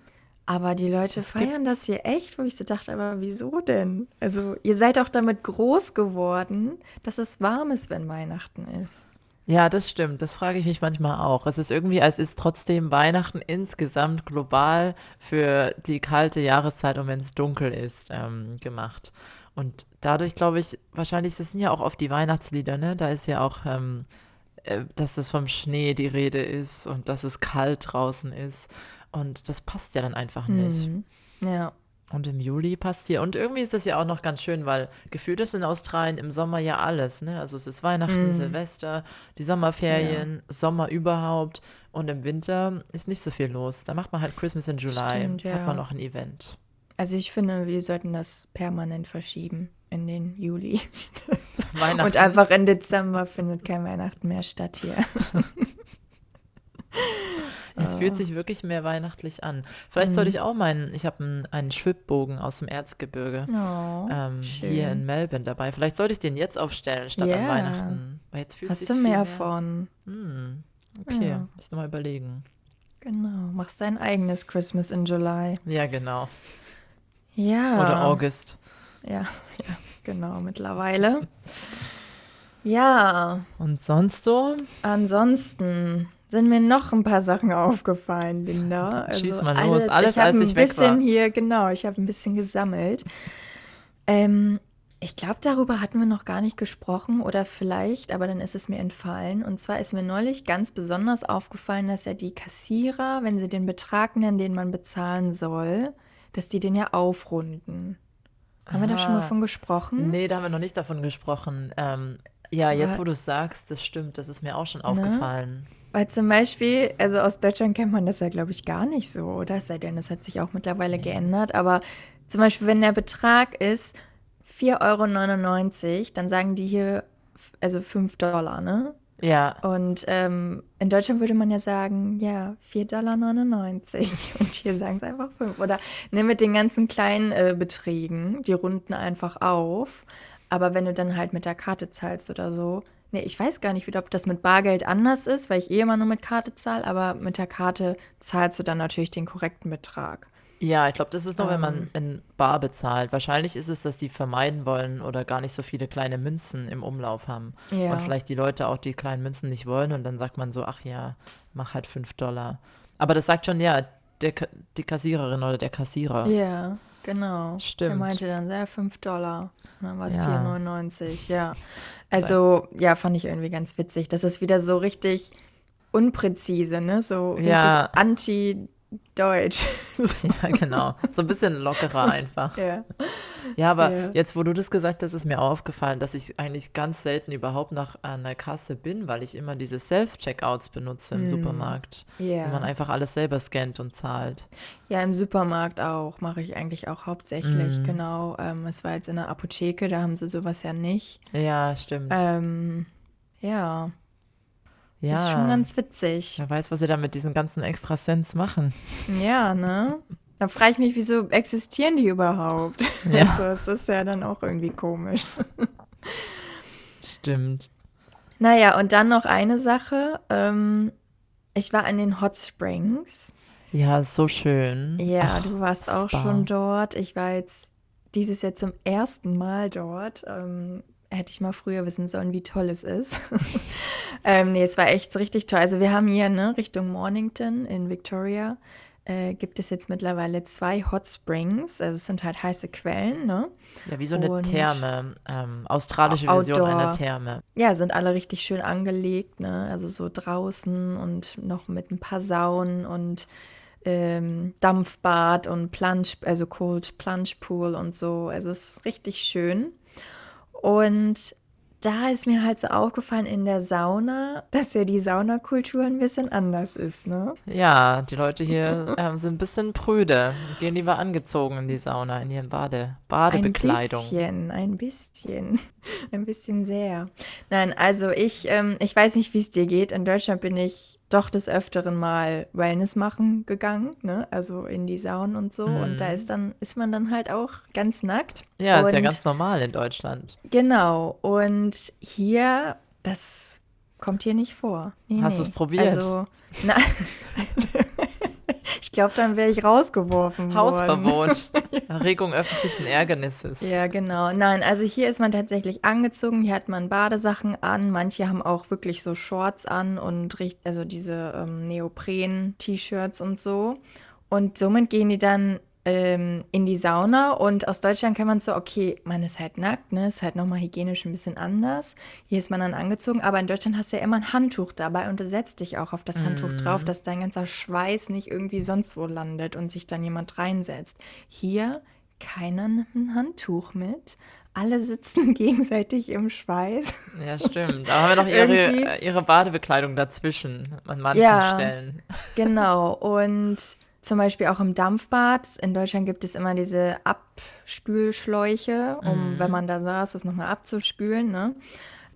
Aber die Leute feiern das hier echt, wo ich so dachte, aber wieso denn? Also, ihr seid auch damit groß geworden, dass es warm ist, wenn Weihnachten ist. ja, das stimmt. Das frage ich mich manchmal auch. Es ist irgendwie, als ist trotzdem Weihnachten insgesamt global für die kalte Jahreszeit und wenn es dunkel ist, ähm, gemacht. Und dadurch glaube ich, wahrscheinlich das sind ja auch oft die Weihnachtslieder, ne? Da ist ja auch, ähm, äh, dass das vom Schnee die Rede ist und dass es kalt draußen ist. Und das passt ja dann einfach nicht. Mhm. Ja. Und im Juli passt hier. Und irgendwie ist das ja auch noch ganz schön, weil gefühlt ist in Australien im Sommer ja alles. Ne? Also es ist Weihnachten, Mhm. Silvester, die Sommerferien, Sommer überhaupt. Und im Winter ist nicht so viel los. Da macht man halt Christmas in July. Stimmt, Hat ja. man noch ein Event. Also, ich finde, wir sollten das permanent verschieben in den Juli. Weihnachten. Und einfach im Dezember findet kein Weihnachten mehr statt hier. es fühlt sich wirklich mehr weihnachtlich an. Vielleicht Mhm. sollte ich auch meinen, ich habe einen, einen Schwibbogen aus dem Erzgebirge. Oh, ähm, hier in Melbourne dabei. Vielleicht sollte ich den jetzt aufstellen statt an Ja. Weihnachten. Weil jetzt fühlt Hast du viel mehr von? Hm, okay, Ja. muss ich nochmal überlegen. Genau, machst dein eigenes Christmas in July. Ja, genau. Ja. Oder August. Ja, ja, genau, mittlerweile. Ja, Und sonst so? ansonsten sind mir noch ein paar Sachen aufgefallen, Linda. Also Schieß mal los. Alles, ich habe als ein ich weg bisschen war. hier, genau, ich habe ein bisschen gesammelt. Ähm, ich glaube, darüber hatten wir noch gar nicht gesprochen oder vielleicht, aber dann ist es mir entfallen. Und zwar ist mir neulich ganz besonders aufgefallen, dass ja die Kassierer, wenn sie den Betrag nennen, den man bezahlen soll, dass die den ja aufrunden. Haben wir da schon mal Aha. von gesprochen? Nee, da haben wir noch nicht davon gesprochen. Ähm, ja, jetzt wo du es sagst, das stimmt, das ist mir auch Ne? schon aufgefallen. Weil zum Beispiel, also aus Deutschland kennt man das ja, glaube ich, gar nicht so, oder? Es sei denn, das hat sich auch mittlerweile geändert. Aber zum Beispiel, wenn der Betrag ist 4,99 Euro, dann sagen die hier, also 5 Dollar, ne? Ja, Und ähm, in Deutschland würde man ja sagen, ja, 4,99 Dollar. Und hier sagen es einfach 5. Oder ne, mit den ganzen kleinen äh, Beträgen, die runden einfach auf. Aber wenn du dann halt mit der Karte zahlst oder so, ne, ich weiß gar nicht, wieder, ob das mit Bargeld anders ist, weil ich eh immer nur mit Karte zahle, aber mit der Karte zahlst du dann natürlich den korrekten Betrag. ja, ich glaube, das ist nur, wenn man Ähm. in Bar bezahlt. Wahrscheinlich ist es, dass die vermeiden wollen oder gar nicht so viele kleine Münzen im Umlauf haben. Ja. Und vielleicht die Leute auch die kleinen Münzen nicht wollen und dann sagt man so, ach ja, mach halt 5 Dollar. Aber das sagt schon, ja, der, die Kassiererin oder der Kassierer. Ja, genau. Stimmt. Er meinte dann, ja, 5 Dollar. Und dann war es Ja. 4,99, ja. Also, ja, fand ich irgendwie ganz witzig. Das ist wieder so richtig unpräzise, ne? So richtig Ja. Anti-deutsch. Ja, genau. So ein bisschen lockerer einfach. ja. Ja, aber Ja. jetzt, wo du das gesagt hast, ist mir aufgefallen, dass ich eigentlich ganz selten überhaupt nach einer Kasse bin, weil ich immer diese Self-Checkouts benutze im Supermarkt. Ja. Wo man einfach alles selber scannt und zahlt. ja, im Supermarkt auch. Mache ich eigentlich auch hauptsächlich, Mhm. genau. Ähm, es war jetzt in der Apotheke, da haben sie sowas ja nicht. Ja, stimmt. Ähm, Ja. Ja. Ist schon ganz witzig. Wer weiß, was sie da mit diesen ganzen Extrasens machen. Ja, ne? Da frage ich mich, wieso existieren die überhaupt? Ja. Also, es ist ja dann auch irgendwie komisch. Stimmt. Naja, und dann noch eine Sache. Ähm, ich war in den Hot Springs. Ja, so schön. Ja, Ach, du warst auch Spa. schon dort. Ich war jetzt dieses Jahr zum ersten Mal dort. Ähm, hätte ich mal früher wissen sollen, wie toll es ist. ähm, nee, es war echt richtig toll. Also wir haben hier ne, Richtung Mornington in Victoria äh, gibt es jetzt mittlerweile zwei Hot Springs. Also es sind halt heiße Quellen, ne? Ja, wie so eine Und- Therme. Ähm, australische Outdoor. Version einer Therme. Ja, sind alle richtig schön angelegt, ne? Also so draußen und noch mit ein paar Saunen und ähm, Dampfbad und Plunge, also Cold Plunge Pool und so. Also es ist richtig schön. Und da ist mir halt so aufgefallen in der Sauna, dass ja die Saunakultur ein bisschen anders ist, ne? Ja, die Leute hier ähm, sind ein bisschen prüde. Gehen lieber angezogen in die Sauna, in ihren Bade, Ein Badebekleidung. bisschen, ein bisschen, ein bisschen sehr. Nein, also ich, ähm, ich weiß nicht, wie es dir geht. In Deutschland bin ich doch des Öfteren mal Wellness machen gegangen, ne? Also in die Saunen und so. Und da ist dann, ist man dann halt auch ganz nackt. Ja, ist ja Und- ganz normal in Deutschland. Genau. Und hier, das kommt hier nicht vor. Nee, Hast nee. du's probiert? Also, na, ich glaube, dann wäre ich rausgeworfen. Hausverbot. Erregung öffentlichen Ärgernisses. Ja, genau. Nein, also hier ist man tatsächlich angezogen. Hier hat man Badesachen an. Manche haben auch wirklich so Shorts an und also diese ähm, Neopren-T-Shirts und so. Und somit gehen die dann ähm, in die Sauna. Und aus Deutschland kann man so, okay, man ist halt nackt, ne? Ist halt nochmal hygienisch ein bisschen anders. Hier ist man dann angezogen. Aber in Deutschland hast du ja immer ein Handtuch dabei und du setzt dich auch auf das Handtuch drauf, dass dein ganzer Schweiß nicht irgendwie sonst wo landet und sich dann jemand reinsetzt. Hier keiner nimmt ein Handtuch mit. Alle sitzen gegenseitig im Schweiß. Ja, stimmt. Da haben wir noch ihre, ihre Badebekleidung dazwischen an manchen Ja. Stellen. Genau. Und zum Beispiel auch im Dampfbad. In Deutschland gibt es immer diese Abspülschläuche, um, wenn man da saß, das nochmal abzuspülen. Ne?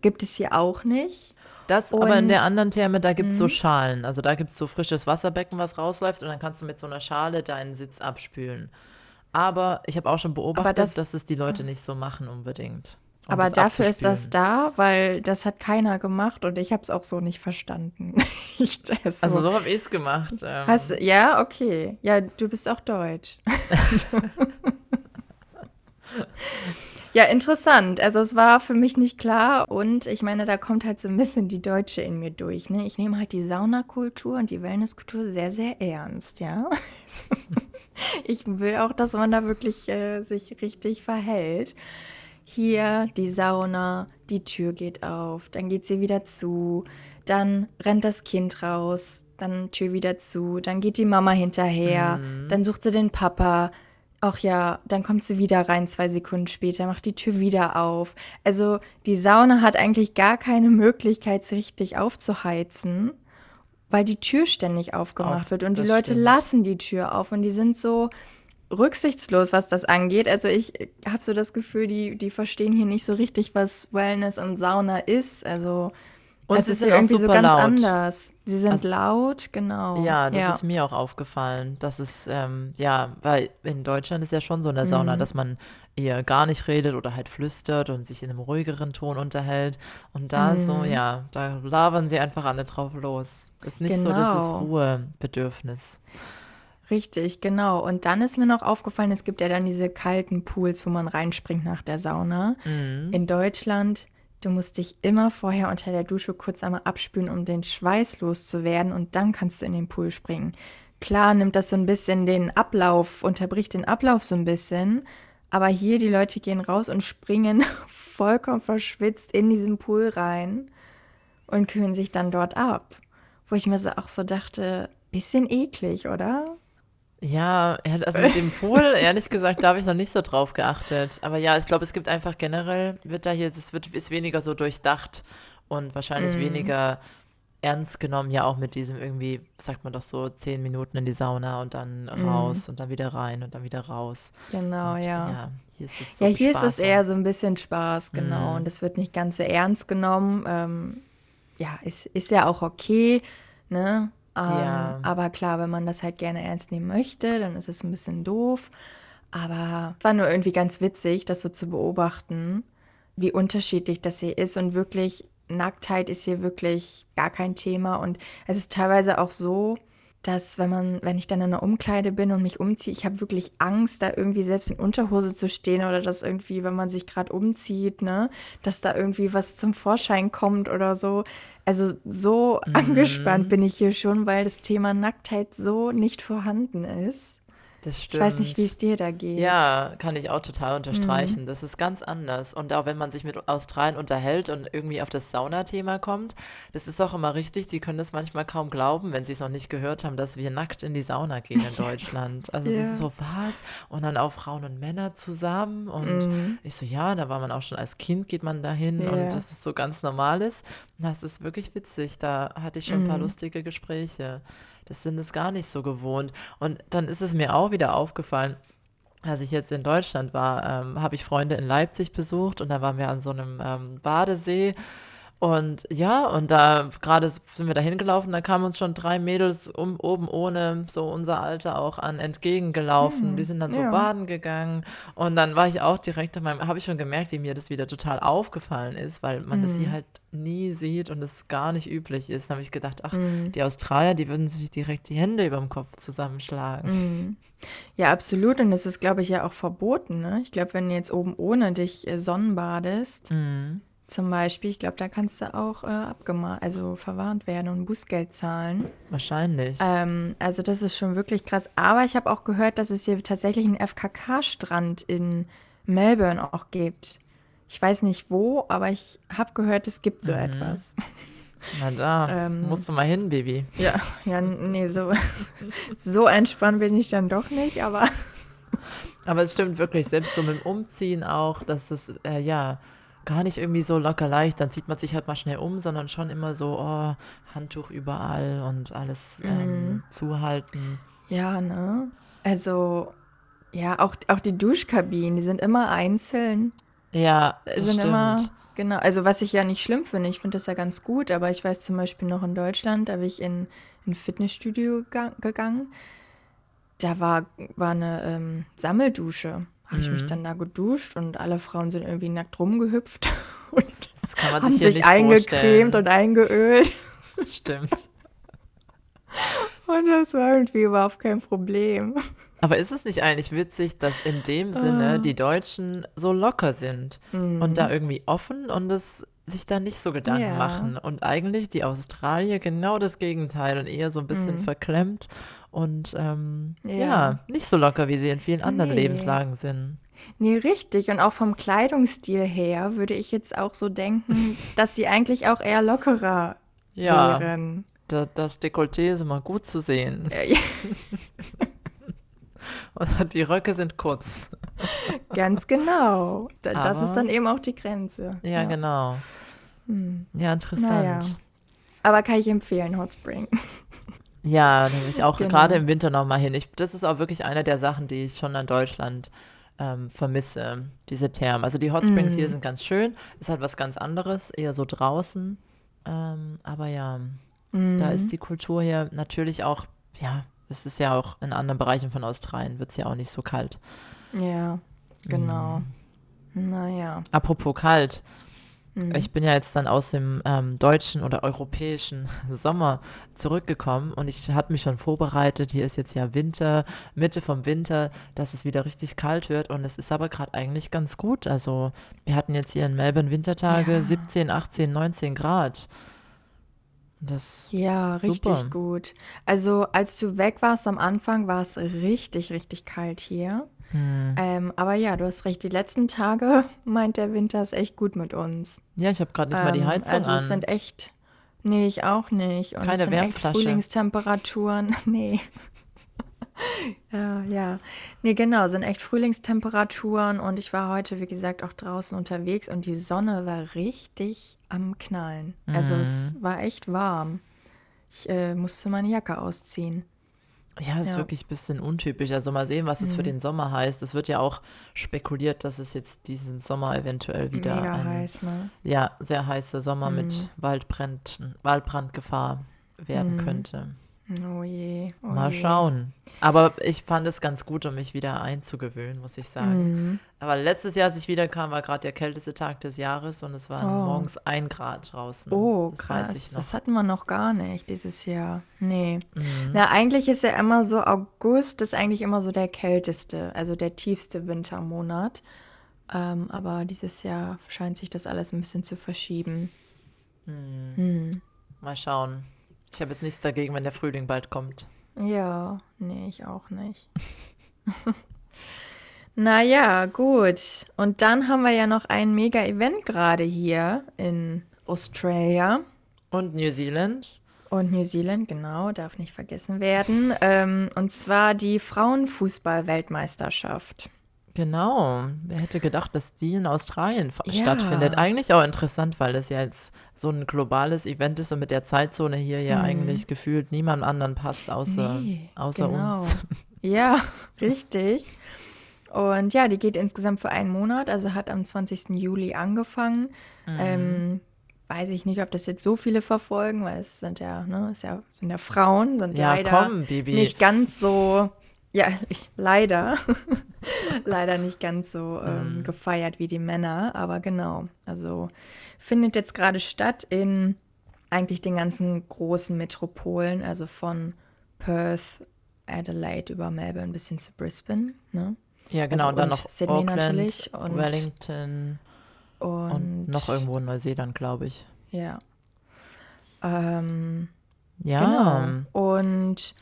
Gibt es hier auch nicht. Das, aber in der Und- Mhm. anderen Therme, da gibt es so Schalen. Also da gibt es so frisches Wasserbecken, was rausläuft und dann kannst du mit so einer Schale deinen Sitz abspülen. Aber ich habe auch schon beobachtet, das- dass es die Leute nicht so machen unbedingt. Um Aber dafür ist das da, weil das hat keiner gemacht und ich habe es auch so nicht verstanden. ich, das Also so habe ich es gemacht. Ähm, Hast, ja, okay. Ja, du bist auch deutsch. ja, interessant. Also es war für mich nicht klar und ich meine, da kommt halt so ein bisschen die Deutsche in mir durch. Ne? Ich nehme halt die Saunakultur und die Wellnesskultur sehr, sehr ernst, ja. ich will auch, dass man da wirklich äh, sich richtig verhält. Hier die Sauna, die Tür geht auf, dann geht sie wieder zu, dann rennt das Kind raus, dann Tür wieder zu, dann geht die Mama hinterher, dann sucht sie den Papa. Ach ja, dann kommt sie wieder rein, zwei Sekunden später, macht die Tür wieder auf. Also die Sauna hat eigentlich gar keine Möglichkeit, sich richtig aufzuheizen, weil die Tür ständig aufgemacht Auf, wird und die Leute stimmt. lassen die Tür auf und die sind so rücksichtslos, was das angeht. Also ich habe so das Gefühl, die, die verstehen hier nicht so richtig, was Wellness und Sauna ist. Also Und es ist sind irgendwie so ganz laut. anders. Sie sind Also- laut, genau. Ja, das ist mir auch aufgefallen. Das ist, ähm, ja, weil in Deutschland ist ja schon so in der Sauna, dass man eher gar nicht redet oder halt flüstert und sich in einem ruhigeren Ton unterhält. Und da so, ja, da labern sie einfach alle drauf los. Ist nicht so dieses Genau. Ruhebedürfnis. Richtig, genau. Und dann ist mir noch aufgefallen, es gibt ja dann diese kalten Pools, wo man reinspringt nach der Sauna. Mhm. In Deutschland, du musst dich immer vorher unter der Dusche kurz einmal abspülen, um den Schweiß loszuwerden und dann kannst du in den Pool springen. Klar nimmt das so ein bisschen den Ablauf, unterbricht den Ablauf so ein bisschen, aber hier die Leute gehen raus und springen vollkommen verschwitzt in diesen Pool rein und kühlen sich dann dort ab. Wo ich mir so auch so dachte, bisschen eklig, oder? Ja, also mit dem Pool, ehrlich gesagt, da habe ich noch nicht so drauf geachtet. Aber ja, ich glaube, es gibt einfach generell, wird da hier, es wird, ist weniger so durchdacht und wahrscheinlich weniger ernst genommen, ja auch mit diesem irgendwie, sagt man doch so, zehn Minuten in die Sauna und dann raus und dann wieder rein und dann wieder raus. Genau, und, ja. Ja, hier ist es so Ja, hier ist es eher so ein bisschen Spaß, genau. Mhm. Und es wird nicht ganz so ernst genommen. Ähm, ja, ist, ist ja auch okay, ne? Ähm, Ja. Aber klar, wenn man das halt gerne ernst nehmen möchte, dann ist es ein bisschen doof. Aber es war nur irgendwie ganz witzig, das so zu beobachten, wie unterschiedlich das hier ist. Und wirklich, Nacktheit ist hier wirklich gar kein Thema. Und es ist teilweise auch so, dass wenn man, wenn ich dann in einer Umkleide bin und mich umziehe, ich habe wirklich Angst, da irgendwie selbst in Unterhose zu stehen oder dass irgendwie, wenn man sich gerade umzieht, ne, dass da irgendwie was zum Vorschein kommt oder so. Also so angespannt bin ich hier schon, weil das Thema Nacktheit so nicht vorhanden ist. Das Ich stimmt. weiß nicht, wie es dir da geht. Ja, kann ich auch total unterstreichen. Mhm. Das ist ganz anders. Und auch wenn man sich mit Australien unterhält und irgendwie auf das Saunathema kommt, das ist auch immer richtig. Die können das manchmal kaum glauben, wenn sie es noch nicht gehört haben, dass wir nackt in die Sauna gehen in Deutschland. Also Ja. das ist so was. Und dann auch Frauen und Männer zusammen. Und ich so, ja, da war man auch schon als Kind, geht man dahin Mhm. Ja. und das ist so ganz normal ist. Das ist wirklich witzig. Da hatte ich schon ein paar Mhm. lustige Gespräche. Das sind es gar nicht so gewohnt. Und dann ist es mir auch wieder aufgefallen, als ich jetzt in Deutschland war, ähm, habe ich Freunde in Leipzig besucht und da waren wir an so einem ähm, Badesee. Und ja, und da gerade sind wir da hingelaufen, da kamen uns schon drei Mädels um, oben ohne so unser Alter auch an entgegengelaufen. Die sind dann so ja. baden gegangen. Und dann war ich auch direkt habe ich schon gemerkt, wie mir das wieder total aufgefallen ist, weil man das hier halt nie sieht und es gar nicht üblich ist. Da habe ich gedacht, ach, die Australier, die würden sich direkt die Hände über dem Kopf zusammenschlagen. Ja, absolut. Und das ist, glaube ich, ja auch verboten. Ne? Ich glaube, wenn du jetzt oben ohne dich äh, sonnenbadest, Mhm. Zum Beispiel, ich glaube, da kannst du auch äh, abgemahnt, also verwarnt werden und Bußgeld zahlen. Wahrscheinlich. Ähm, also das ist schon wirklich krass. Aber ich habe auch gehört, dass es hier tatsächlich einen FKK-Strand in Melbourne auch gibt. Ich weiß nicht wo, aber ich habe gehört, es gibt so Mhm. etwas. Na da, ähm, musst du mal hin, Baby. Ja, ja, nee, so, so entspannt bin ich dann doch nicht, aber Aber es stimmt wirklich, selbst so mit dem Umziehen auch, dass das, äh, ja, gar nicht irgendwie so locker leicht, dann zieht man sich halt mal schnell um, sondern schon immer so, oh, Handtuch überall und alles ähm, zuhalten. ja, ne? Also, ja, auch, auch die Duschkabinen, die sind immer einzeln. Ja, das sind stimmt. immer, genau, also was ich ja nicht schlimm finde, ich finde das ja ganz gut, aber ich weiß zum Beispiel noch in Deutschland, da bin ich in ein Fitnessstudio ga- gegangen, da war, war eine ähm, Sammeldusche. Habe ich Mhm. mich dann da geduscht und alle Frauen sind irgendwie nackt rumgehüpft und das kann man haben sich sich eingecremt vorstellen. und eingeölt. Stimmt. Und das war irgendwie überhaupt kein Problem. Aber ist es nicht eigentlich witzig, dass in dem Sinne die Deutschen so locker sind und da irgendwie offen und es sich da nicht so Gedanken Ja. machen und eigentlich die Australier genau das Gegenteil und eher so ein bisschen verklemmt und ähm, ja. Ja. nicht so locker, wie sie in vielen anderen Nee. Lebenslagen sind. Nee, richtig. Und auch vom Kleidungsstil her würde ich jetzt auch so denken, dass sie eigentlich auch eher lockerer Ja, wären. da, das Dekolleté ist immer gut zu sehen Äh, ja, und die Röcke sind kurz. Ganz genau. Da, das ist dann eben auch die Grenze. Ja, genau. Ja, interessant. Naja. Aber kann ich empfehlen, Hot Spring. Ja, da will ich auch Genau. gerade im Winter noch mal hin. Ich, das ist auch wirklich eine der Sachen, die ich schon an Deutschland ähm, vermisse, diese Thermen. Also die Hot Springs Mhm. hier sind ganz schön, ist halt was ganz anderes, eher so draußen. Ähm, aber ja, da Mhm. ist die Kultur hier natürlich auch, ja, es ist ja auch in anderen Bereichen von Australien, wird es ja auch nicht so kalt. Ja, genau. Mhm. Naja. Apropos kalt, Mhm. ich bin ja jetzt dann aus dem ähm, deutschen oder europäischen Sommer zurückgekommen und ich hatte mich schon vorbereitet. Hier ist jetzt ja Winter, Mitte vom Winter, dass es wieder richtig kalt wird und es ist aber gerade eigentlich ganz gut. Also wir hatten jetzt hier in Melbourne Wintertage Ja. 17, 18, 19 Grad. Das, Ja, Super. richtig gut. Also als du weg warst am Anfang, war es richtig, richtig kalt hier. Hm. Ähm, aber ja, du hast recht, die letzten Tage meint der Winter ist echt gut mit uns. ja, ich habe gerade nicht mal die Ähm, Heizung also an. es sind echt, nee, ich auch nicht. Und Keine es sind echt Wärmflasche. Frühlingstemperaturen. Nee. ja, ja. Nee, genau, sind echt Frühlingstemperaturen und ich war heute, wie gesagt, auch draußen unterwegs und die Sonne war richtig am Knallen. Also es Mhm. war echt warm. Ich äh, musste meine Jacke ausziehen. Ja, ist Ja. wirklich ein bisschen untypisch. Also mal sehen, was es für Mhm. den Sommer heißt. Es wird ja auch spekuliert, dass es jetzt diesen Sommer eventuell wieder Mega ein heiß, ne? ja, sehr heißer Sommer mit Mhm. Waldbrand, Waldbrandgefahr werden Mhm. könnte. Oh je. Oh Mal je. schauen. Aber ich fand es ganz gut, um mich wieder einzugewöhnen, muss ich sagen. Mhm. Aber letztes Jahr, als ich wiederkam, war gerade der kälteste Tag des Jahres und es waren Oh. morgens ein Grad draußen. Oh, das weiß krass. ich noch. Das hatten wir noch gar nicht dieses Jahr. Nee. Mhm. Na, eigentlich ist ja immer so, August ist eigentlich immer so der kälteste, also der tiefste Wintermonat. Ähm, aber dieses Jahr scheint sich das alles ein bisschen zu verschieben. Mhm. Hm. Mal schauen. Ich habe jetzt nichts dagegen, wenn der Frühling bald kommt. Ja, nee, ich auch nicht. Naja, gut. Und dann haben wir ja noch ein Mega-Event gerade hier in Australia. Und New Zealand? Und New Zealand, genau, darf nicht vergessen werden. Ähm, und zwar die Frauenfußball-Weltmeisterschaft. Genau. Wer hätte gedacht, dass die in Australien Ja. stattfindet? Eigentlich auch interessant, weil es ja jetzt so ein globales Event ist und mit der Zeitzone hier ja Mhm. eigentlich gefühlt niemand anderen passt, außer, Nee, außer genau. uns. Ja, richtig. Und ja, die geht insgesamt für einen Monat, also hat am 20. Juli angefangen. Mhm. Ähm, weiß ich nicht, ob das jetzt so viele verfolgen, weil es sind ja, ne, es ja, sind ja Frauen, sind Ja, leider komm, Bibi. nicht ganz so, ja, ich, leider, leider nicht ganz so ähm, Mhm. gefeiert wie die Männer, aber genau, also findet jetzt gerade statt in eigentlich den ganzen großen Metropolen, also von Perth, Adelaide über Melbourne bis hin zu Brisbane, ne? Ja, genau. Also und dann noch Sydney Auckland, natürlich und- Wellington Und, und, noch irgendwo in Neuseeland, glaube ich. Ja. Ähm, Ja. Genau. Und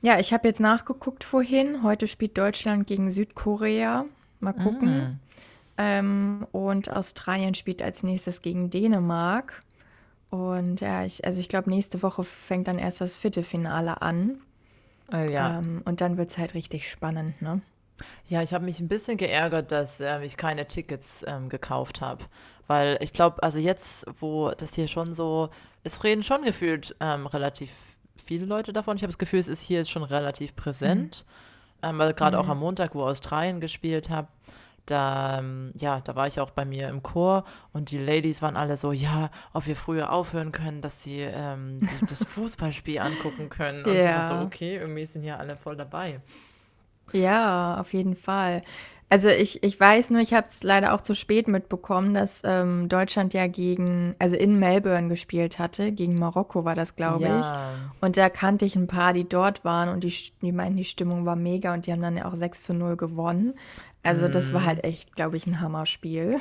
ja, ich habe jetzt nachgeguckt vorhin. Heute spielt Deutschland gegen Südkorea. Mal gucken. Mm. Ähm, und Australien spielt als nächstes gegen Dänemark. Und ja, ich, also ich glaube, nächste Woche fängt dann erst das Viertelfinale an. Äh, ja. Ähm, und dann wird es halt richtig spannend, ne? Ja, ich habe mich ein bisschen geärgert, dass ähm, ich keine Tickets ähm, gekauft habe. Weil ich glaube, also jetzt, wo das hier schon so, es reden schon gefühlt ähm, relativ viele Leute davon. Ich habe das Gefühl, es ist hier schon relativ präsent. Ähm, weil gerade auch Mhm. am Montag, wo Australien gespielt habe, da, ähm, ja, da war ich auch bei mir im Chor und die Ladies waren alle so, ja, ob wir früher aufhören können, dass sie ähm, die, das Fußballspiel angucken können. Und ich war so, Ja. okay, irgendwie sind hier alle voll dabei. Ja, auf jeden Fall. Also ich, ich weiß nur, ich habe es leider auch zu spät mitbekommen, dass ähm, Deutschland ja gegen, also in Melbourne gespielt hatte. Gegen Marokko war das, glaube ich. ja. Und da kannte ich ein paar, die dort waren und die, die meinten, die Stimmung war mega und die haben dann ja auch 6 zu 0 gewonnen. Also das Mhm. war halt echt, glaube ich, ein Hammerspiel.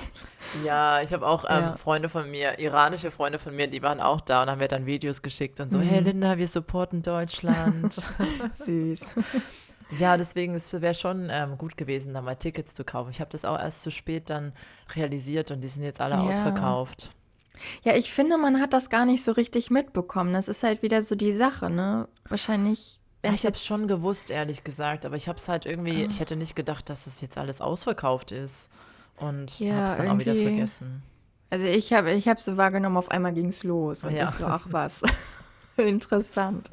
Ja, ich habe auch ähm, Ja. Freunde von mir, iranische Freunde von mir, die waren auch da und haben mir dann Videos geschickt und so, Mhm. hey Linda, wir supporten Deutschland. Süß. Ja, deswegen es wäre schon ähm, gut gewesen, da mal Tickets zu kaufen. Ich habe das auch erst zu spät dann realisiert und die sind jetzt alle Ja. ausverkauft. Ja, ich finde, man hat das gar nicht so richtig mitbekommen. Das ist halt wieder so die Sache, ne? Wahrscheinlich, Ja, ich habe es schon gewusst, ehrlich gesagt, aber ich habe es halt irgendwie, Ah. ich hätte nicht gedacht, dass es jetzt alles ausverkauft ist und Ja, habe es dann auch wieder irgendwie- vergessen. Also ich habe ich es so wahrgenommen, auf einmal ging es los. Und Ja. ich so, ach was. Interessant.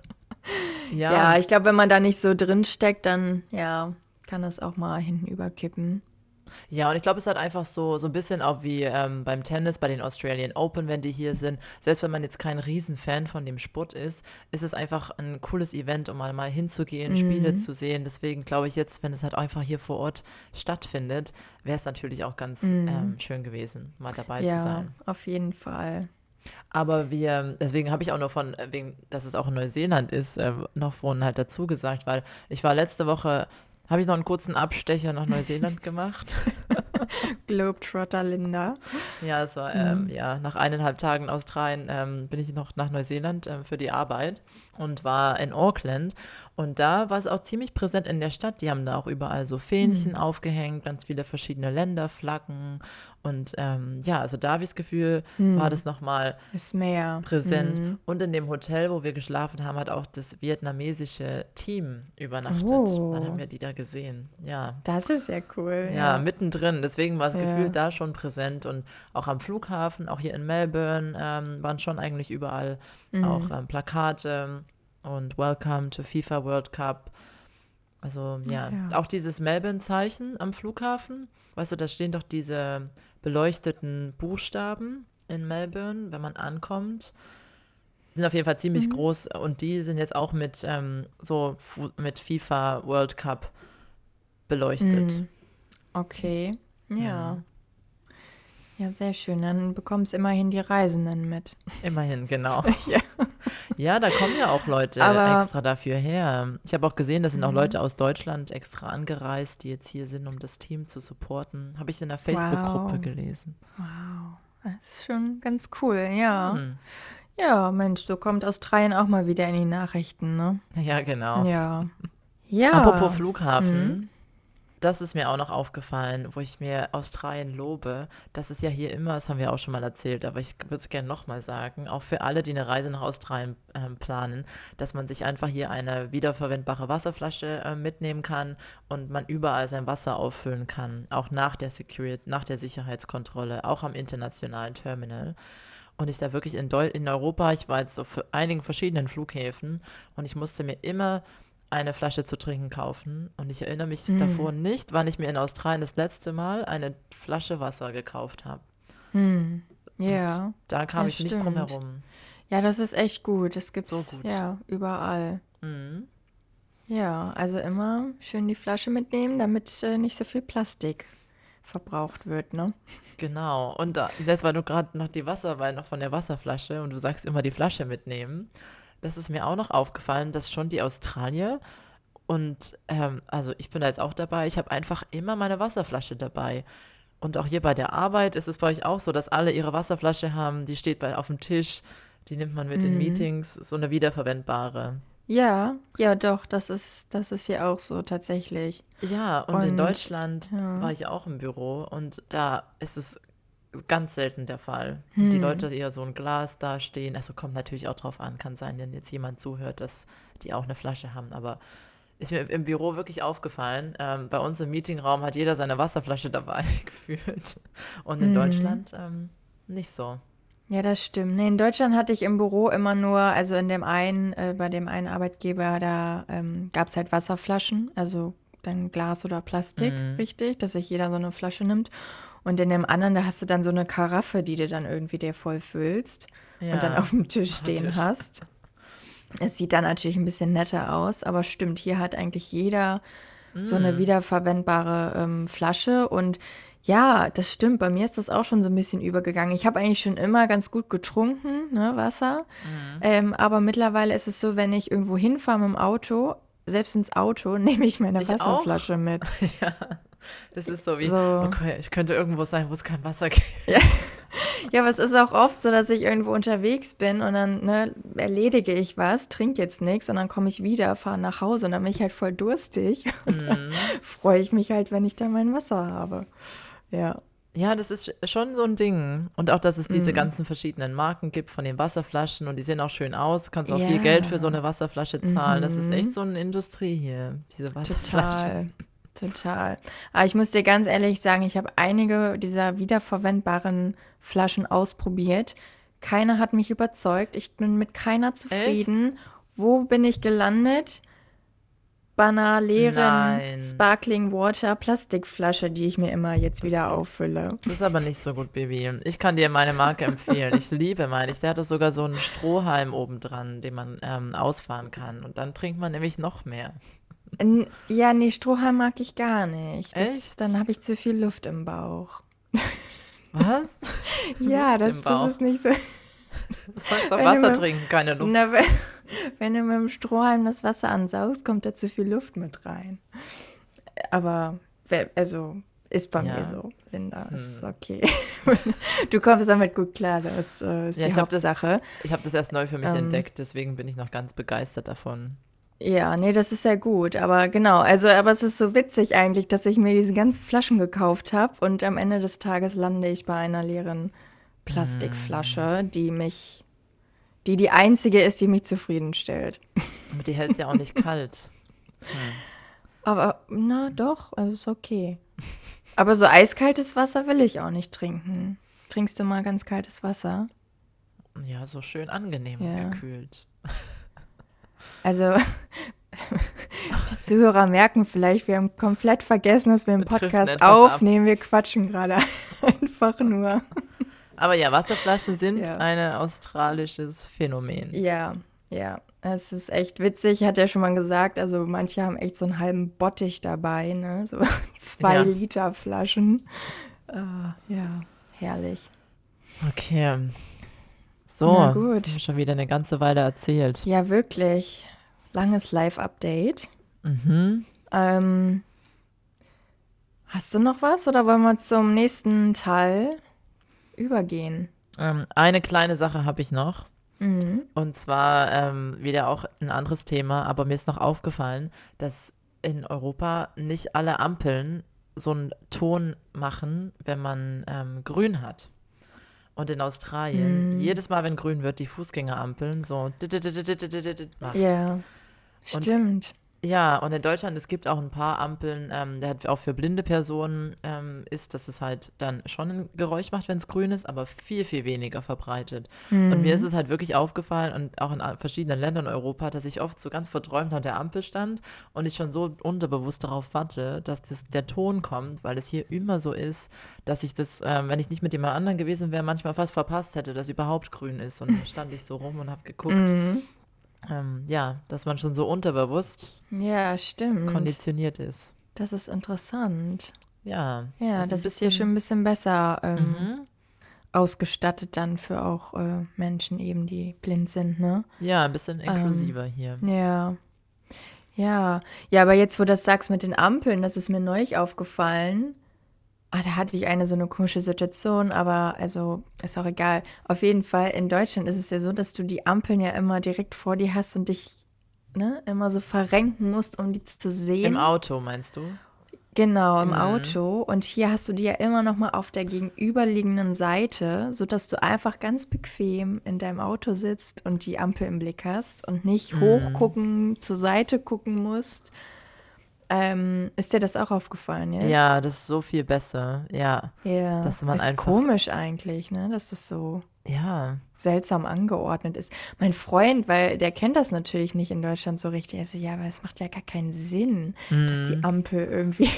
Ja, Ja, ich glaube, wenn man da nicht so drin steckt, dann ja, kann das auch mal hinten überkippen. Ja, und ich glaube, es hat einfach so, so ein bisschen auch wie ähm, beim Tennis, bei den Australian Open, wenn die hier sind. Selbst wenn man jetzt kein Riesenfan von dem Sport ist, ist es einfach ein cooles Event, um mal, hinzugehen, Spiele Mhm. zu sehen. Deswegen glaube ich jetzt, wenn es halt einfach hier vor Ort stattfindet, wäre es natürlich auch ganz Mhm. ähm, schön gewesen, mal dabei zu Ja, sein. auf jeden Fall. Aber wir, deswegen habe ich auch noch von, äh, wegen, dass es auch in Neuseeland ist, äh, noch vorhin halt dazu gesagt, weil ich war letzte Woche, habe ich noch einen kurzen Abstecher nach Neuseeland gemacht. Globetrotter Linda. Ja, es war, ähm, ja, nach eineinhalb Tagen Australien ähm, bin ich noch nach Neuseeland ähm, für die Arbeit und war in Auckland. Und da war es auch ziemlich präsent in der Stadt. Die haben da auch überall so Fähnchen aufgehängt, ganz viele verschiedene Länderflaggen. Und ähm, ja, also da habe ich das Gefühl, war das nochmal präsent. Mhm. Und in dem Hotel, wo wir geschlafen haben, hat auch das vietnamesische Team übernachtet. Oh. Dann haben wir die da gesehen. Ja. Das ist ja cool. Ja, mittendrin. Deswegen war es Ja. gefühlt da schon präsent und auch am Flughafen, auch hier in Melbourne, ähm, waren schon eigentlich überall Mhm. auch ähm, Plakate. Und Welcome to FIFA World Cup. Also ja, Ja. auch dieses Melbourne-Zeichen am Flughafen. Weißt du, da stehen doch diese beleuchteten Buchstaben in Melbourne, wenn man ankommt. Die sind auf jeden Fall ziemlich groß und die sind jetzt auch mit ähm, so mit FIFA World Cup beleuchtet. Hm. Okay. Ja. Ja. Ja, sehr schön. Dann bekommst immerhin die Reisenden mit. Immerhin, genau. Ja. Ja, da kommen ja auch Leute Aber- extra dafür her. Ich habe auch gesehen, da sind auch Mhm. Leute aus Deutschland extra angereist, die jetzt hier sind, um das Team zu supporten. Habe ich in der Facebook-Gruppe Wow. gelesen. Wow. Das ist schon ganz cool, ja. Hm. Ja, Mensch, so kommt Australien auch mal wieder in die Nachrichten, ne? Ja, genau. Ja. Ja. Apropos Flughafen, Mhm. Das ist mir auch noch aufgefallen, wo ich mir Australien lobe. Das ist ja hier immer, das haben wir auch schon mal erzählt, aber ich würde es gerne nochmal sagen, auch für alle, die eine Reise nach Australien ähm, planen, dass man sich einfach hier eine wiederverwendbare Wasserflasche äh, mitnehmen kann und man überall sein Wasser auffüllen kann, auch nach der Security, nach der Sicherheitskontrolle, auch am internationalen Terminal. Und ich da wirklich in, Deu in Europa, ich war jetzt auf einigen verschiedenen Flughäfen und ich musste mir immer eine Flasche zu trinken kaufen. Und ich erinnere mich Hm. davor nicht, wann ich mir in Australien das letzte Mal eine Flasche Wasser gekauft habe. Hm. Ja. Da kam Ja, ich nicht drum stimmt. herum. Ja, das ist echt gut. Das gibt's So gut. ja überall. Mhm. Ja, also immer schön die Flasche mitnehmen, damit äh, nicht so viel Plastik verbraucht wird, ne? Genau. Und da, jetzt, weil du gerade noch die Wasser, weil noch von der Wasserflasche und du sagst immer die Flasche mitnehmen, das ist mir auch noch aufgefallen, dass schon die Australier und ähm, also ich bin da jetzt auch dabei, ich habe einfach immer meine Wasserflasche dabei. Und auch hier bei der Arbeit ist es bei euch auch so, dass alle ihre Wasserflasche haben, die steht bei, auf dem Tisch, die nimmt man mit in Mhm. Meetings, so eine wiederverwendbare. Ja, ja, doch, das ist, das ist hier auch so tatsächlich. Ja, und, in Und, Deutschland ja. war ich auch im Büro und da ist es ganz selten der Fall. Die Hm. Leute eher so ein Glas da stehen. Also kommt natürlich auch drauf an, kann sein, wenn jetzt jemand zuhört, dass die auch eine Flasche haben. Aber ist mir im Büro wirklich aufgefallen. Ähm, bei uns im Meetingraum hat jeder seine Wasserflasche dabei gefühlt. Und in Mhm. Deutschland ähm, nicht so. Ja, das stimmt. Nee, in Deutschland hatte ich im Büro immer nur, also in dem einen, äh, bei dem einen Arbeitgeber, da ähm, gab es halt Wasserflaschen, also dann Glas oder Plastik, Mhm. richtig, dass sich jeder so eine Flasche nimmt. Und in dem anderen, da hast du dann so eine Karaffe, die du dann irgendwie dir voll füllst und dann Ja. auf dem Tisch stehen Tisch. hast. Es sieht dann natürlich ein bisschen netter aus, aber stimmt, hier hat eigentlich jeder so eine Mm. wiederverwendbare ähm, Flasche. Und ja, das stimmt, bei mir ist das auch schon so ein bisschen übergegangen. Ich habe eigentlich schon immer ganz gut getrunken, ne, Wasser. Mhm. Ähm, aber mittlerweile ist es so, wenn ich irgendwo hinfahre mit dem Auto, selbst ins Auto, nehme ich meine Ich auch. Wasserflasche mit. ja. Das ist so wie, So. okay, ich könnte irgendwo sein, wo es kein Wasser gibt. Ja, aber es ist auch oft so, dass ich irgendwo unterwegs bin und dann ne, erledige ich was, trinke jetzt nichts und dann komme ich wieder, fahre nach Hause und dann bin ich halt voll durstig. Und dann Mhm. freue ich mich halt, wenn ich da mein Wasser habe. Ja. Ja, das ist sch- schon so ein Ding. Und auch, dass es diese Mhm. ganzen verschiedenen Marken gibt von den Wasserflaschen und die sehen auch schön aus. Du kannst auch Ja. viel Geld für so eine Wasserflasche zahlen. Das ist Mhm. echt so eine Industrie hier, diese Wasserflaschen. Total, total. Aber ich muss dir ganz ehrlich sagen, ich habe einige dieser wiederverwendbaren Flaschen ausprobiert. Keine hat mich überzeugt. Ich bin mit keiner zufrieden. Wo bin ich gelandet? Leeren Nein. Sparkling Water Plastikflasche, die ich mir immer jetzt wieder auffülle. Das ist aber nicht so gut, Baby. Ich kann dir meine Marke empfehlen. Ich liebe meine. Der hat sogar so einen Strohhalm obendran, den man ähm, ausfahren kann. Und dann trinkt man nämlich noch mehr. N- Ja, nee, Strohhalm mag ich gar nicht. Das, Echt? Dann habe ich zu viel Luft im Bauch. Was? Ja, das, das ist nicht so. Du sollst doch Wasser mit- trinken, keine Luft. Na, wenn, wenn du mit dem Strohhalm das Wasser ansaugst, kommt da zu viel Luft mit rein. Aber, also, ist bei Ja. mir so, Linda. Ist Hm. okay. du kommst damit gut klar, das äh, ist Ja, die ich hab das- Hauptsache. Ich habe das erst neu für mich Ähm. entdeckt, deswegen bin ich noch ganz begeistert davon. Ja, nee, das ist ja gut. Aber genau, also, aber es ist so witzig eigentlich, dass ich mir diese ganzen Flaschen gekauft habe und am Ende des Tages lande ich bei einer leeren Plastikflasche, Hm. die mich, die die einzige ist, die mich zufriedenstellt. Aber die hält es ja auch nicht kalt. Aber na doch, also ist okay. Aber so eiskaltes Wasser will ich auch nicht trinken. Trinkst du mal ganz kaltes Wasser? Ja, so schön angenehm Ja. gekühlt. Also die Zuhörer merken vielleicht, wir haben komplett vergessen, dass wir einen Podcast aufnehmen. Ab. Wir quatschen gerade einfach nur. Aber ja, Wasserflaschen sind ja. ein australisches Phänomen. Ja, ja. Es ist echt witzig, hat ja schon mal gesagt, also manche haben echt so einen halben Bottich dabei, ne? So zwei ja. Liter Flaschen. Uh, ja, herrlich. Okay. So. Jetzt haben wir schon wieder eine ganze Weile erzählt. Ja, wirklich. Langes Live-Update. Mhm. Ähm, hast du noch was oder wollen wir zum nächsten Teil übergehen? Ähm, eine kleine Sache habe ich noch. Mhm. Und zwar ähm, wieder auch ein anderes Thema, aber mir ist noch aufgefallen, dass in Europa nicht alle Ampeln so einen Ton machen, wenn man ähm, grün hat. Und in Australien, mhm. jedes Mal, wenn grün wird, die Fußgängerampeln so macht. Ja, stimmt. Ja, und in Deutschland, es gibt auch ein paar Ampeln, ähm, der hat auch für blinde Personen ähm, ist, dass es halt dann schon ein Geräusch macht, wenn es grün ist, aber viel, viel weniger verbreitet. Mhm. Und mir ist es halt wirklich aufgefallen und auch in verschiedenen Ländern in Europa, dass ich oft so ganz verträumt an der Ampel stand und ich schon so unterbewusst darauf warte, dass das, der Ton kommt, weil es hier immer so ist, dass ich das, ähm, wenn ich nicht mit jemand anderen gewesen wäre, manchmal fast verpasst hätte, dass überhaupt grün ist. Und dann stand ich so rum und habe geguckt. Mhm ähm, ja, dass man schon so unterbewusst ja, stimmt. konditioniert ist. Das ist interessant. Ja. Ja, also das ist hier schon ein bisschen besser ähm, mhm. ausgestattet dann für auch äh, Menschen eben, die blind sind, ne? Ja, ein bisschen inklusiver ähm, hier. Ja. Ja. Ja, aber jetzt, wo du das sagst mit den Ampeln, das ist mir neulich aufgefallen. Ah, da hatte ich eine so eine komische Situation, aber also ist auch egal. Auf jeden Fall, in Deutschland ist es ja so, dass du die Ampeln ja immer direkt vor dir hast und dich ne, immer so verrenken musst, um die zu sehen. Im Auto meinst du? Genau, im mhm. Auto. Und hier hast du die ja immer noch mal auf der gegenüberliegenden Seite, sodass du einfach ganz bequem in deinem Auto sitzt und die Ampel im Blick hast und nicht mhm. hochgucken, zur Seite gucken musst ähm, ist dir das auch aufgefallen jetzt? Ja, das ist so viel besser. Ja. Ja. Dass man ist einfach, komisch eigentlich, ne? Dass das so ja. seltsam angeordnet ist. Mein Freund, weil der kennt das natürlich nicht in Deutschland so richtig. Er so, ja, aber es macht ja gar keinen Sinn, mm. dass die mhm. Ampel irgendwie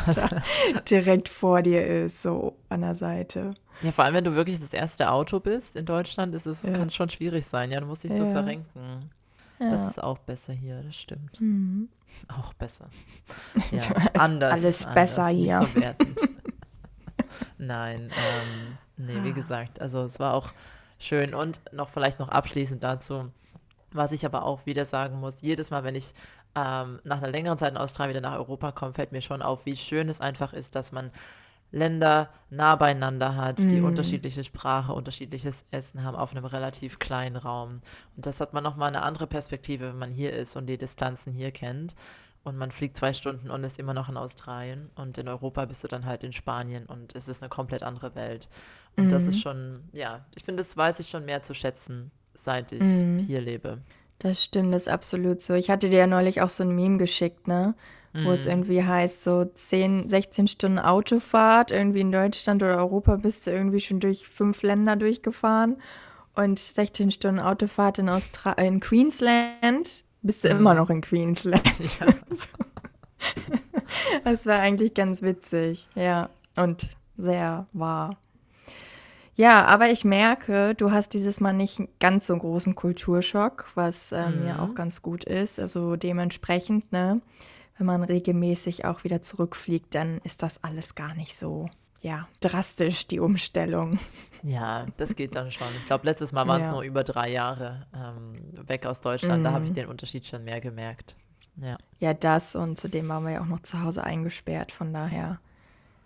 direkt vor dir ist, so an der Seite. Ja, vor allem, wenn du wirklich das erste Auto bist in Deutschland, ist es, ja. kann es schon schwierig sein. Ja, du musst dich ja. so verrenken. Ja. Das ist auch besser hier, das stimmt. Mhm. Auch besser. Ja, anders. Alles besser anders, hier. So Nein, ähm, nee, wie ah. gesagt, also es war auch schön und noch vielleicht noch abschließend dazu, was ich aber auch wieder sagen muss, jedes Mal, wenn ich ähm, nach einer längeren Zeit in Australien wieder nach Europa komme, fällt mir schon auf, wie schön es einfach ist, dass man Länder nah beieinander hat, die mm. unterschiedliche Sprache, unterschiedliches Essen haben auf einem relativ kleinen Raum. Und das hat man nochmal eine andere Perspektive, wenn man hier ist und die Distanzen hier kennt. Und man fliegt zwei Stunden und ist immer noch in Australien. Und in Europa bist du dann halt in Spanien und es ist eine komplett andere Welt. Und mm. das ist mhm. schon, ja, ich finde, das weiß ich schon mehr zu schätzen, seit ich mm. hier lebe. Das stimmt, das ist absolut so. Ich hatte dir ja neulich auch so ein Meme geschickt, ne? Wo es mhm. irgendwie heißt, so 10, 16 Stunden Autofahrt, irgendwie in Deutschland oder Europa bist du irgendwie schon durch fünf Länder durchgefahren und 16 Stunden Autofahrt in, Austra in Queensland bist du mhm. immer noch in Queensland. Ja. das war eigentlich ganz witzig, ja, und sehr wahr. Ja, aber ich merke, du hast dieses Mal nicht ganz so einen großen Kulturschock, was ähm, mhm. ja auch ganz gut ist. Also dementsprechend, ne? Wenn man regelmäßig auch wieder zurückfliegt, dann ist das alles gar nicht so ja, drastisch, die Umstellung. Ja, das geht dann schon. Ich glaube, letztes Mal waren es ja. nur über drei Jahre ähm, weg aus Deutschland. Mm. Da habe ich mhm. den Unterschied schon mehr gemerkt. Ja. ja, das und zudem waren wir ja auch noch zu Hause eingesperrt. Von daher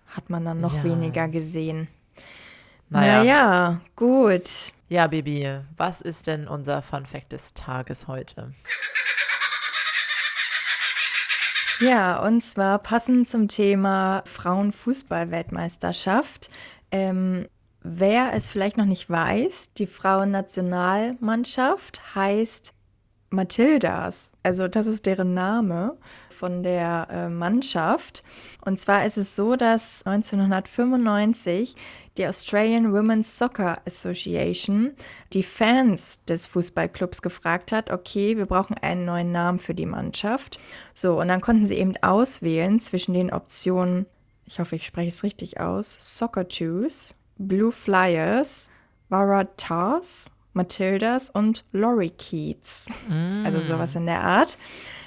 hat man dann noch ja. weniger gesehen. Naja. naja, gut. Ja, Baby, was ist denn unser Fun Fact des Tages heute? Ja, und zwar passend zum Thema Frauenfußball-Weltmeisterschaft. Ähm, wer es vielleicht noch nicht weiß, die Frauennationalmannschaft heißt Matildas. Also das ist deren Name von der äh, Mannschaft. Und zwar ist es so, dass 1995 die Australian Women's Soccer Association die Fans des Fußballclubs gefragt hat, okay, wir brauchen einen neuen Namen für die Mannschaft. So, und dann konnten sie eben auswählen zwischen den Optionen, ich hoffe, ich spreche es richtig aus, Soccer Choose, Blue Flyers, Waratahs, Matildas und Lori Keats. Mm. Also sowas in der Art.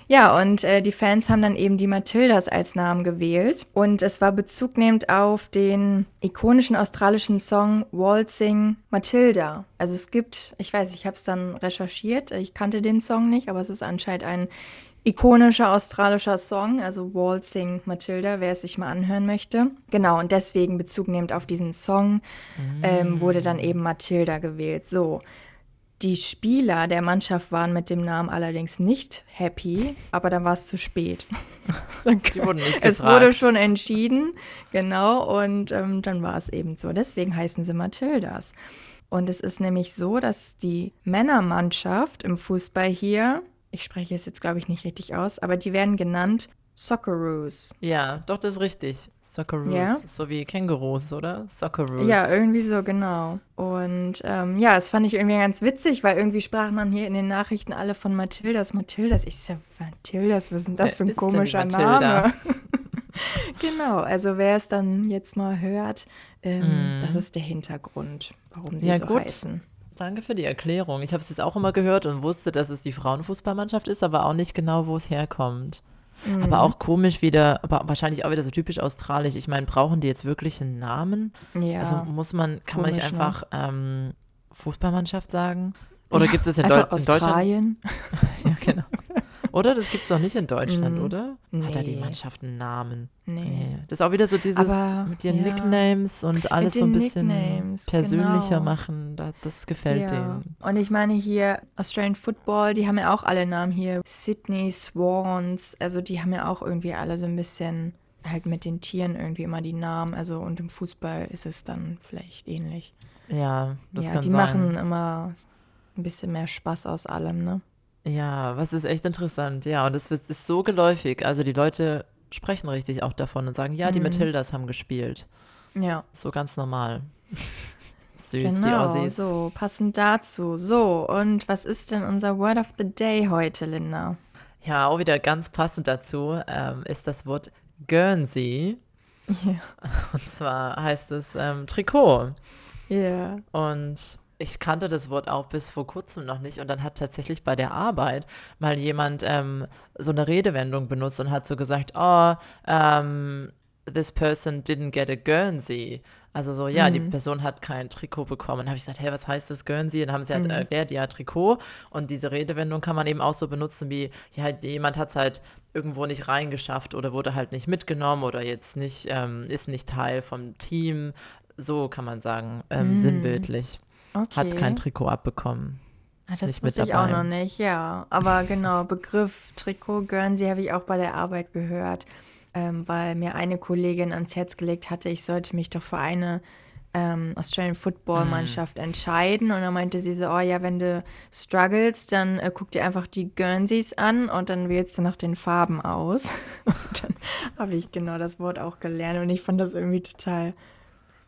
Ja, und äh, die Fans haben dann eben die Matildas als Namen gewählt. Und es war bezugnehmend auf den ikonischen australischen Song Waltzing Matilda. Also es gibt, ich weiß, ich habe es dann recherchiert, ich kannte den Song nicht, aber es ist anscheinend ein ikonischer australischer Song, also Waltzing Matilda, wer es sich mal anhören möchte. Genau, und deswegen Bezug nehmend auf diesen Song ähm, wurde dann eben Matilda gewählt. So. Die Spieler der Mannschaft waren mit dem Namen allerdings nicht happy, aber dann war es zu spät. Es wurde schon entschieden, genau, und ähm, dann war es eben so. Deswegen heißen sie Matildas. Und es ist nämlich so, dass die Männermannschaft im Fußball hier ich spreche es jetzt, glaube ich, nicht richtig aus, aber die werden genannt Socceroos. Ja, doch, das ist richtig. Socceroos. Ja? So wie Kängurus, oder? Socceroos. Ja, irgendwie so, genau. Und ähm, ja, das fand ich irgendwie ganz witzig, weil irgendwie sprachen dann hier in den Nachrichten alle von Mathildas. Mathildas. Ich so, Mathildas, was ist denn das für ein komischer Name? genau, also wer es dann jetzt mal hört, ähm, mm. das ist der Hintergrund, warum sie ja, so gut. heißen. Danke für die Erklärung. Ich habe es jetzt auch immer gehört und wusste, dass es die Frauenfußballmannschaft ist, aber auch nicht genau, wo es herkommt. Mhm. Aber auch komisch wieder, aber wahrscheinlich auch wieder so typisch australisch. Ich meine, brauchen die jetzt wirklich einen Namen? Ja. Also muss man, kann komisch, man nicht ne? einfach ne? ähm, Fußballmannschaft sagen? Oder ja, gibt es in, Deu in Deutschland? ja, genau. Oder? Das gibt es doch nicht in Deutschland, mm, oder? Nee. Hat da die Mannschaft einen Namen? Nee. nee. Das ist auch wieder so dieses Aber, mit ihren ja. Nicknames und alles so ein bisschen Nicknames, persönlicher genau. machen. Das gefällt ja. denen. Und ich meine hier Australian Football, die haben ja auch alle Namen hier. Sydney Swans, also die haben ja auch irgendwie alle so ein bisschen halt mit den Tieren irgendwie immer die Namen. Also und im Fußball ist es dann vielleicht ähnlich. Ja, das ja, kann die sein. machen immer ein bisschen mehr Spaß aus allem, ne? Ja, was ist echt interessant. Ja, und es ist so geläufig. Also die Leute sprechen richtig auch davon und sagen, ja, die mhm. Matildas haben gespielt. Ja. So ganz normal. Süß, genau, die Aussies. so, passend dazu. So, und was ist denn unser Word of the Day heute, Linda? Ja, auch wieder ganz passend dazu ähm, ist das Wort Guernsey. Ja. Und zwar heißt es ähm, Trikot. Ja. Und ich kannte das Wort auch bis vor kurzem noch nicht und dann hat tatsächlich bei der Arbeit mal jemand ähm, so eine Redewendung benutzt und hat so gesagt, oh, um, ähm, this person didn't get a Guernsey. Also so, ja, mhm. die Person hat kein Trikot bekommen. Dann habe ich gesagt, hey, was heißt das Guernsey? Und dann haben sie halt mhm. erklärt, ja, Trikot. Und diese Redewendung kann man eben auch so benutzen wie, ja, jemand hat es halt irgendwo nicht reingeschafft oder wurde halt nicht mitgenommen oder jetzt nicht, ähm, ist nicht Teil vom Team. So kann man sagen, ähm, mhm. sinnbildlich. Okay. Hat kein Trikot abbekommen. Ach, das wusste ich auch noch nicht, ja. Aber genau, Begriff Trikot Guernsey habe ich auch bei der Arbeit gehört, ähm, weil mir eine Kollegin ans Herz gelegt hatte, ich sollte mich doch für eine ähm, Australian Football Mannschaft mm. entscheiden. Und dann meinte sie so, oh ja, wenn du struggles, dann äh, guck dir einfach die Guernseys an und dann wählst du nach den Farben aus. und dann habe ich genau das Wort auch gelernt und ich fand das irgendwie total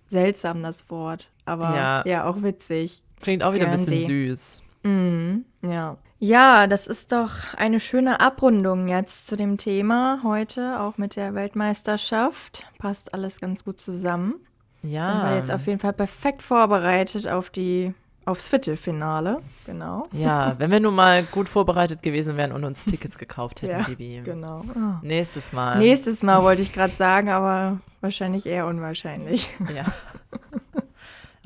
seltsam, das Wort. Aber ja, ja auch witzig. Klingt auch wieder Guernsey. ein bisschen süß. Mhm, ja. Ja, das ist doch eine schöne Abrundung jetzt zu dem Thema heute, auch mit der Weltmeisterschaft. Passt alles ganz gut zusammen. Ja. Sind wir jetzt auf jeden Fall perfekt vorbereitet auf die aufs Viertelfinale, genau. Ja, wenn wir nun mal gut vorbereitet gewesen wären und uns Tickets gekauft hätten, ja, Bibi. Genau. Oh. Nächstes Mal. Nächstes Mal wollte ich gerade sagen, aber wahrscheinlich eher unwahrscheinlich. Ja.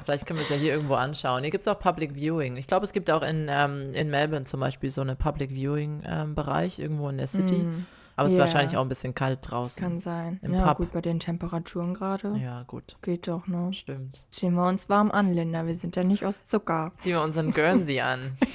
Vielleicht können wir es ja hier irgendwo anschauen. Hier gibt es auch Public Viewing. Ich glaube, es gibt auch in, ähm, in Melbourne zum Beispiel so einen Public Viewing-Bereich ähm, irgendwo in der City. Mm. Aber es yeah. ist wahrscheinlich auch ein bisschen kalt draußen. Das kann sein. Im ja, Pub. gut, bei den Temperaturen gerade. Ja, gut. Geht doch, ne? Stimmt. Ziehen wir uns warm an, Linda. Wir sind ja nicht aus Zucker. Ziehen wir unseren Guernsey an.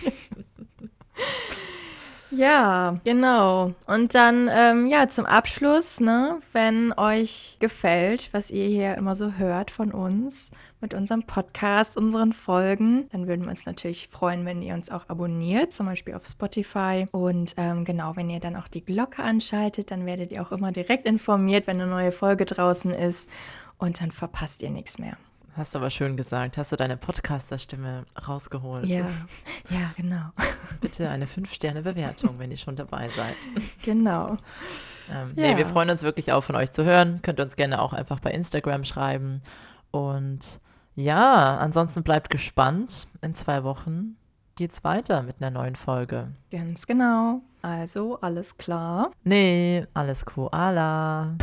Ja, genau. Und dann, ähm, ja, zum Abschluss, ne, wenn euch gefällt, was ihr hier immer so hört von uns, mit unserem Podcast, unseren Folgen, dann würden wir uns natürlich freuen, wenn ihr uns auch abonniert, zum Beispiel auf Spotify. Und ähm, genau, wenn ihr dann auch die Glocke anschaltet, dann werdet ihr auch immer direkt informiert, wenn eine neue Folge draußen ist. Und dann verpasst ihr nichts mehr. Hast du aber schön gesagt. Hast du deine Podcaster-Stimme rausgeholt? Ja, ja, genau. Bitte eine 5-Sterne-Bewertung, wenn ihr schon dabei seid. Genau. Ähm, Ja. Nee, wir freuen uns wirklich auch von euch zu hören. Könnt ihr uns gerne auch einfach bei Instagram schreiben. Und ja, ansonsten bleibt gespannt. In zwei Wochen geht's weiter mit einer neuen Folge. Ganz genau. Also, alles klar. Nee, alles Koala.